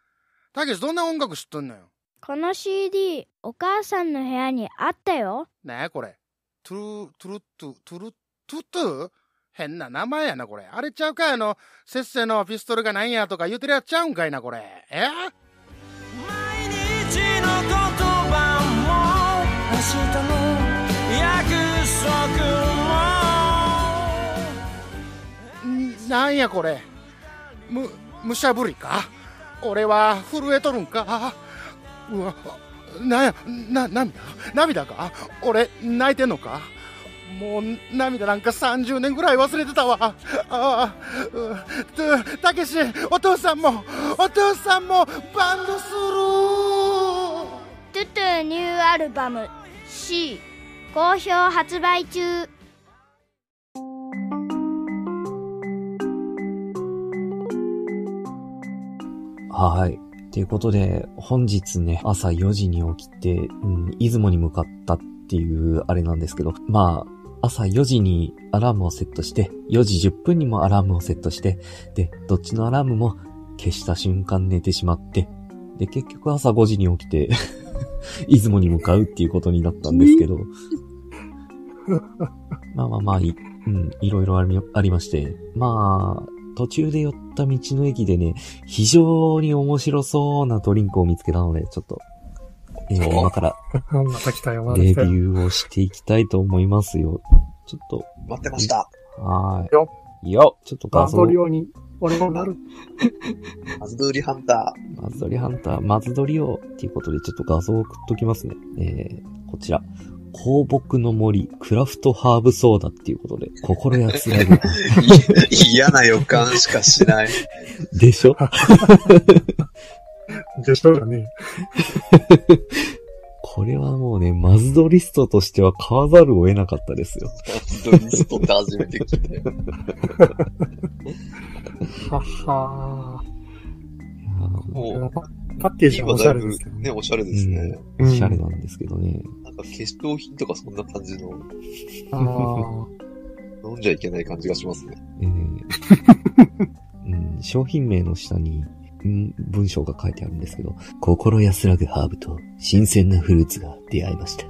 Speaker 7: たけしどんな音楽知っとんのよ？
Speaker 6: この CD、お母さんの部屋にあったよ。
Speaker 7: ねえこれ？トゥル、トゥルトゥ、トゥル、トゥトゥ？変な名前やなこれ。あれちゃうかい？あの、せっせのピストルがなんやとか言うてるやつちゃうんかいなこれ。え？
Speaker 8: 毎日の言葉も明日の約束
Speaker 7: なんやこれ。む、むしゃぶりか？俺は震えとるんか？うわ、なんや、な、涙？涙か？俺、泣いてんのか？もう涙なんか30年ぐらい忘れてたわ。ああ、うたたけし、お父さんも、お父さんもバンドする。
Speaker 6: トゥトゥニューアルバム C 好評発売中。
Speaker 3: はい。ということで、本日ね、朝4時に起きて、うん、出雲に向かったっていうあれなんですけど、まあ、朝4時にアラームをセットして、4時10分にもアラームをセットして、で、どっちのアラームも消した瞬間寝てしまって、で、結局朝5時に起きて、<laughs> 出雲に向かうっていうことになったんですけど、<laughs> まあまあまあ、い、うん、いろいろありありまして、まあ、途中で寄った道の駅でね、非常に面白そうなドリンクを見つけたので、ちょっと、えー
Speaker 2: お
Speaker 3: 今から <laughs>
Speaker 1: また来たよ、また
Speaker 3: レビ。ューをしていきたいと思いますよ。ちょっと、
Speaker 2: 待ってました。
Speaker 3: はー
Speaker 1: よ
Speaker 3: い。よちょっと画像
Speaker 1: バト、リオに、俺もなる。
Speaker 2: マズドリハンタ
Speaker 3: マズドリハンター、マズドリを、っていうことでちょっと画像を送っときますね。えー、こちら。香木の森、クラフトハーブソーダっていうことで、心安らぐ。<laughs>
Speaker 2: 嫌な予感しかしない。
Speaker 3: でしょ？<laughs>
Speaker 1: でしょうがね。<laughs>
Speaker 3: これはもうね、マズドリストとしては買わざるを得なかったですよ。
Speaker 2: マズドリストって初めて聞いたよ。
Speaker 1: はっは
Speaker 3: ー
Speaker 2: もう、
Speaker 1: パパッケージはおしゃれですけど
Speaker 2: ね、
Speaker 1: ね。
Speaker 2: おしゃれですね。
Speaker 3: うん、おしゃれなんですけどね。
Speaker 2: なんか化粧品とかそんな感じの、
Speaker 1: ああ。
Speaker 2: 飲んじゃいけない感じがしますね。
Speaker 3: えー <laughs> うん、商品名の下に、ん文章が書いてあるんですけど、心安らぐハーブと新鮮なフルーツが出会いました。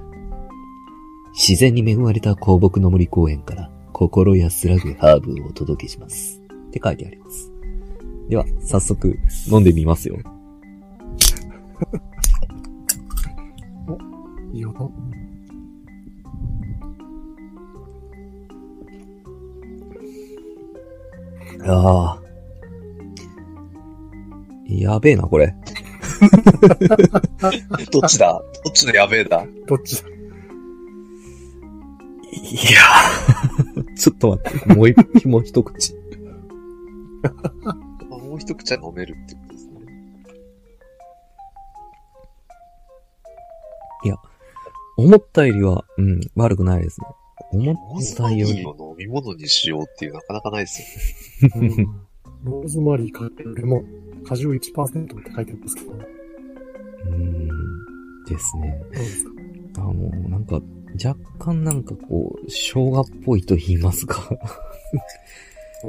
Speaker 3: 自然に恵まれた香木の森公園から心安らぐハーブをお届けします。って書いてあります。では、早速飲んでみますよ。<laughs>
Speaker 1: いい音。
Speaker 3: ああ。やべえな、これ。<laughs>
Speaker 2: どっちだ？どっちのやべえだ？
Speaker 1: どっちだ？
Speaker 3: いやー <laughs> ちょっと待って、もう一、もう一口。<laughs>
Speaker 2: あもう一口は飲めるって
Speaker 3: 思ったよりは、うん、悪くないですね。思
Speaker 2: ロー
Speaker 3: っ
Speaker 2: ズマリ
Speaker 3: たより
Speaker 2: ー。を飲み物にしようっていうなかなかないですよね。
Speaker 1: うんローズマリーかけるレモン、果汁1%って書いてますけど、どう
Speaker 3: ん、ですね。
Speaker 1: ですか
Speaker 3: あの、なんか、若干なんかこう、生姜っぽいと言いますか。う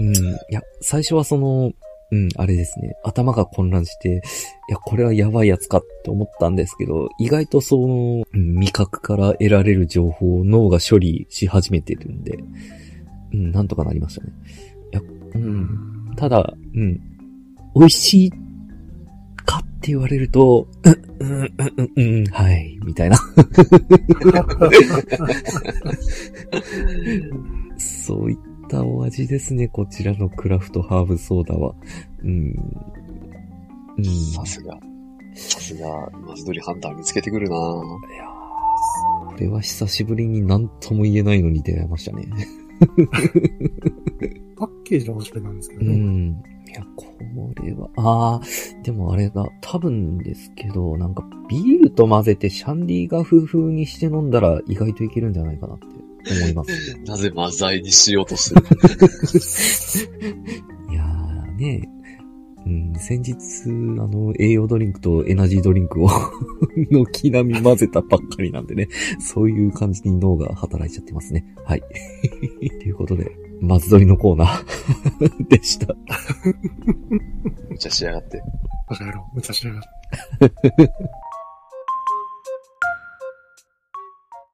Speaker 3: ん、いや、最初はその、うん、あれですね。頭が混乱して、いや、これはやばいやつかって思ったんですけど、意外とその、うん味覚から得られる情報を脳が処理し始めてるんで、うん、なんとかなりましたね。いや、うん、ただ、うん、美味しいかって言われると、うん、うん、うん、うん、はい、みたいな。<laughs> そういったお味ですね、こちらのクラフトハーブソーダは。うん。うん。
Speaker 2: さすが。さすが、マズドリハンター見つけてくるなぁ。
Speaker 3: いやーこれは久しぶりに何とも言えないのに出会いましたね。<laughs>
Speaker 1: パッケージはおしゃれなんですけど
Speaker 3: う
Speaker 1: ね。
Speaker 3: ん。いや、これは、ああ、でもあれだ、多分ですけど、なんかビールと混ぜてシャンディガフ風にして飲んだら意外といけるんじゃないかなって思います。<laughs>
Speaker 2: なぜマザイにしようとする？<laughs>
Speaker 3: いやーね、うん、先日、あの、栄養ドリンクとエナジードリンクを <laughs> 軒並み混ぜたばっかりなんでね、そういう感じに脳が働いちゃってますね。はい。ということで、松鳥のコーナーでした。
Speaker 2: 無茶しやがって。
Speaker 1: バカ野郎、無茶しやがって。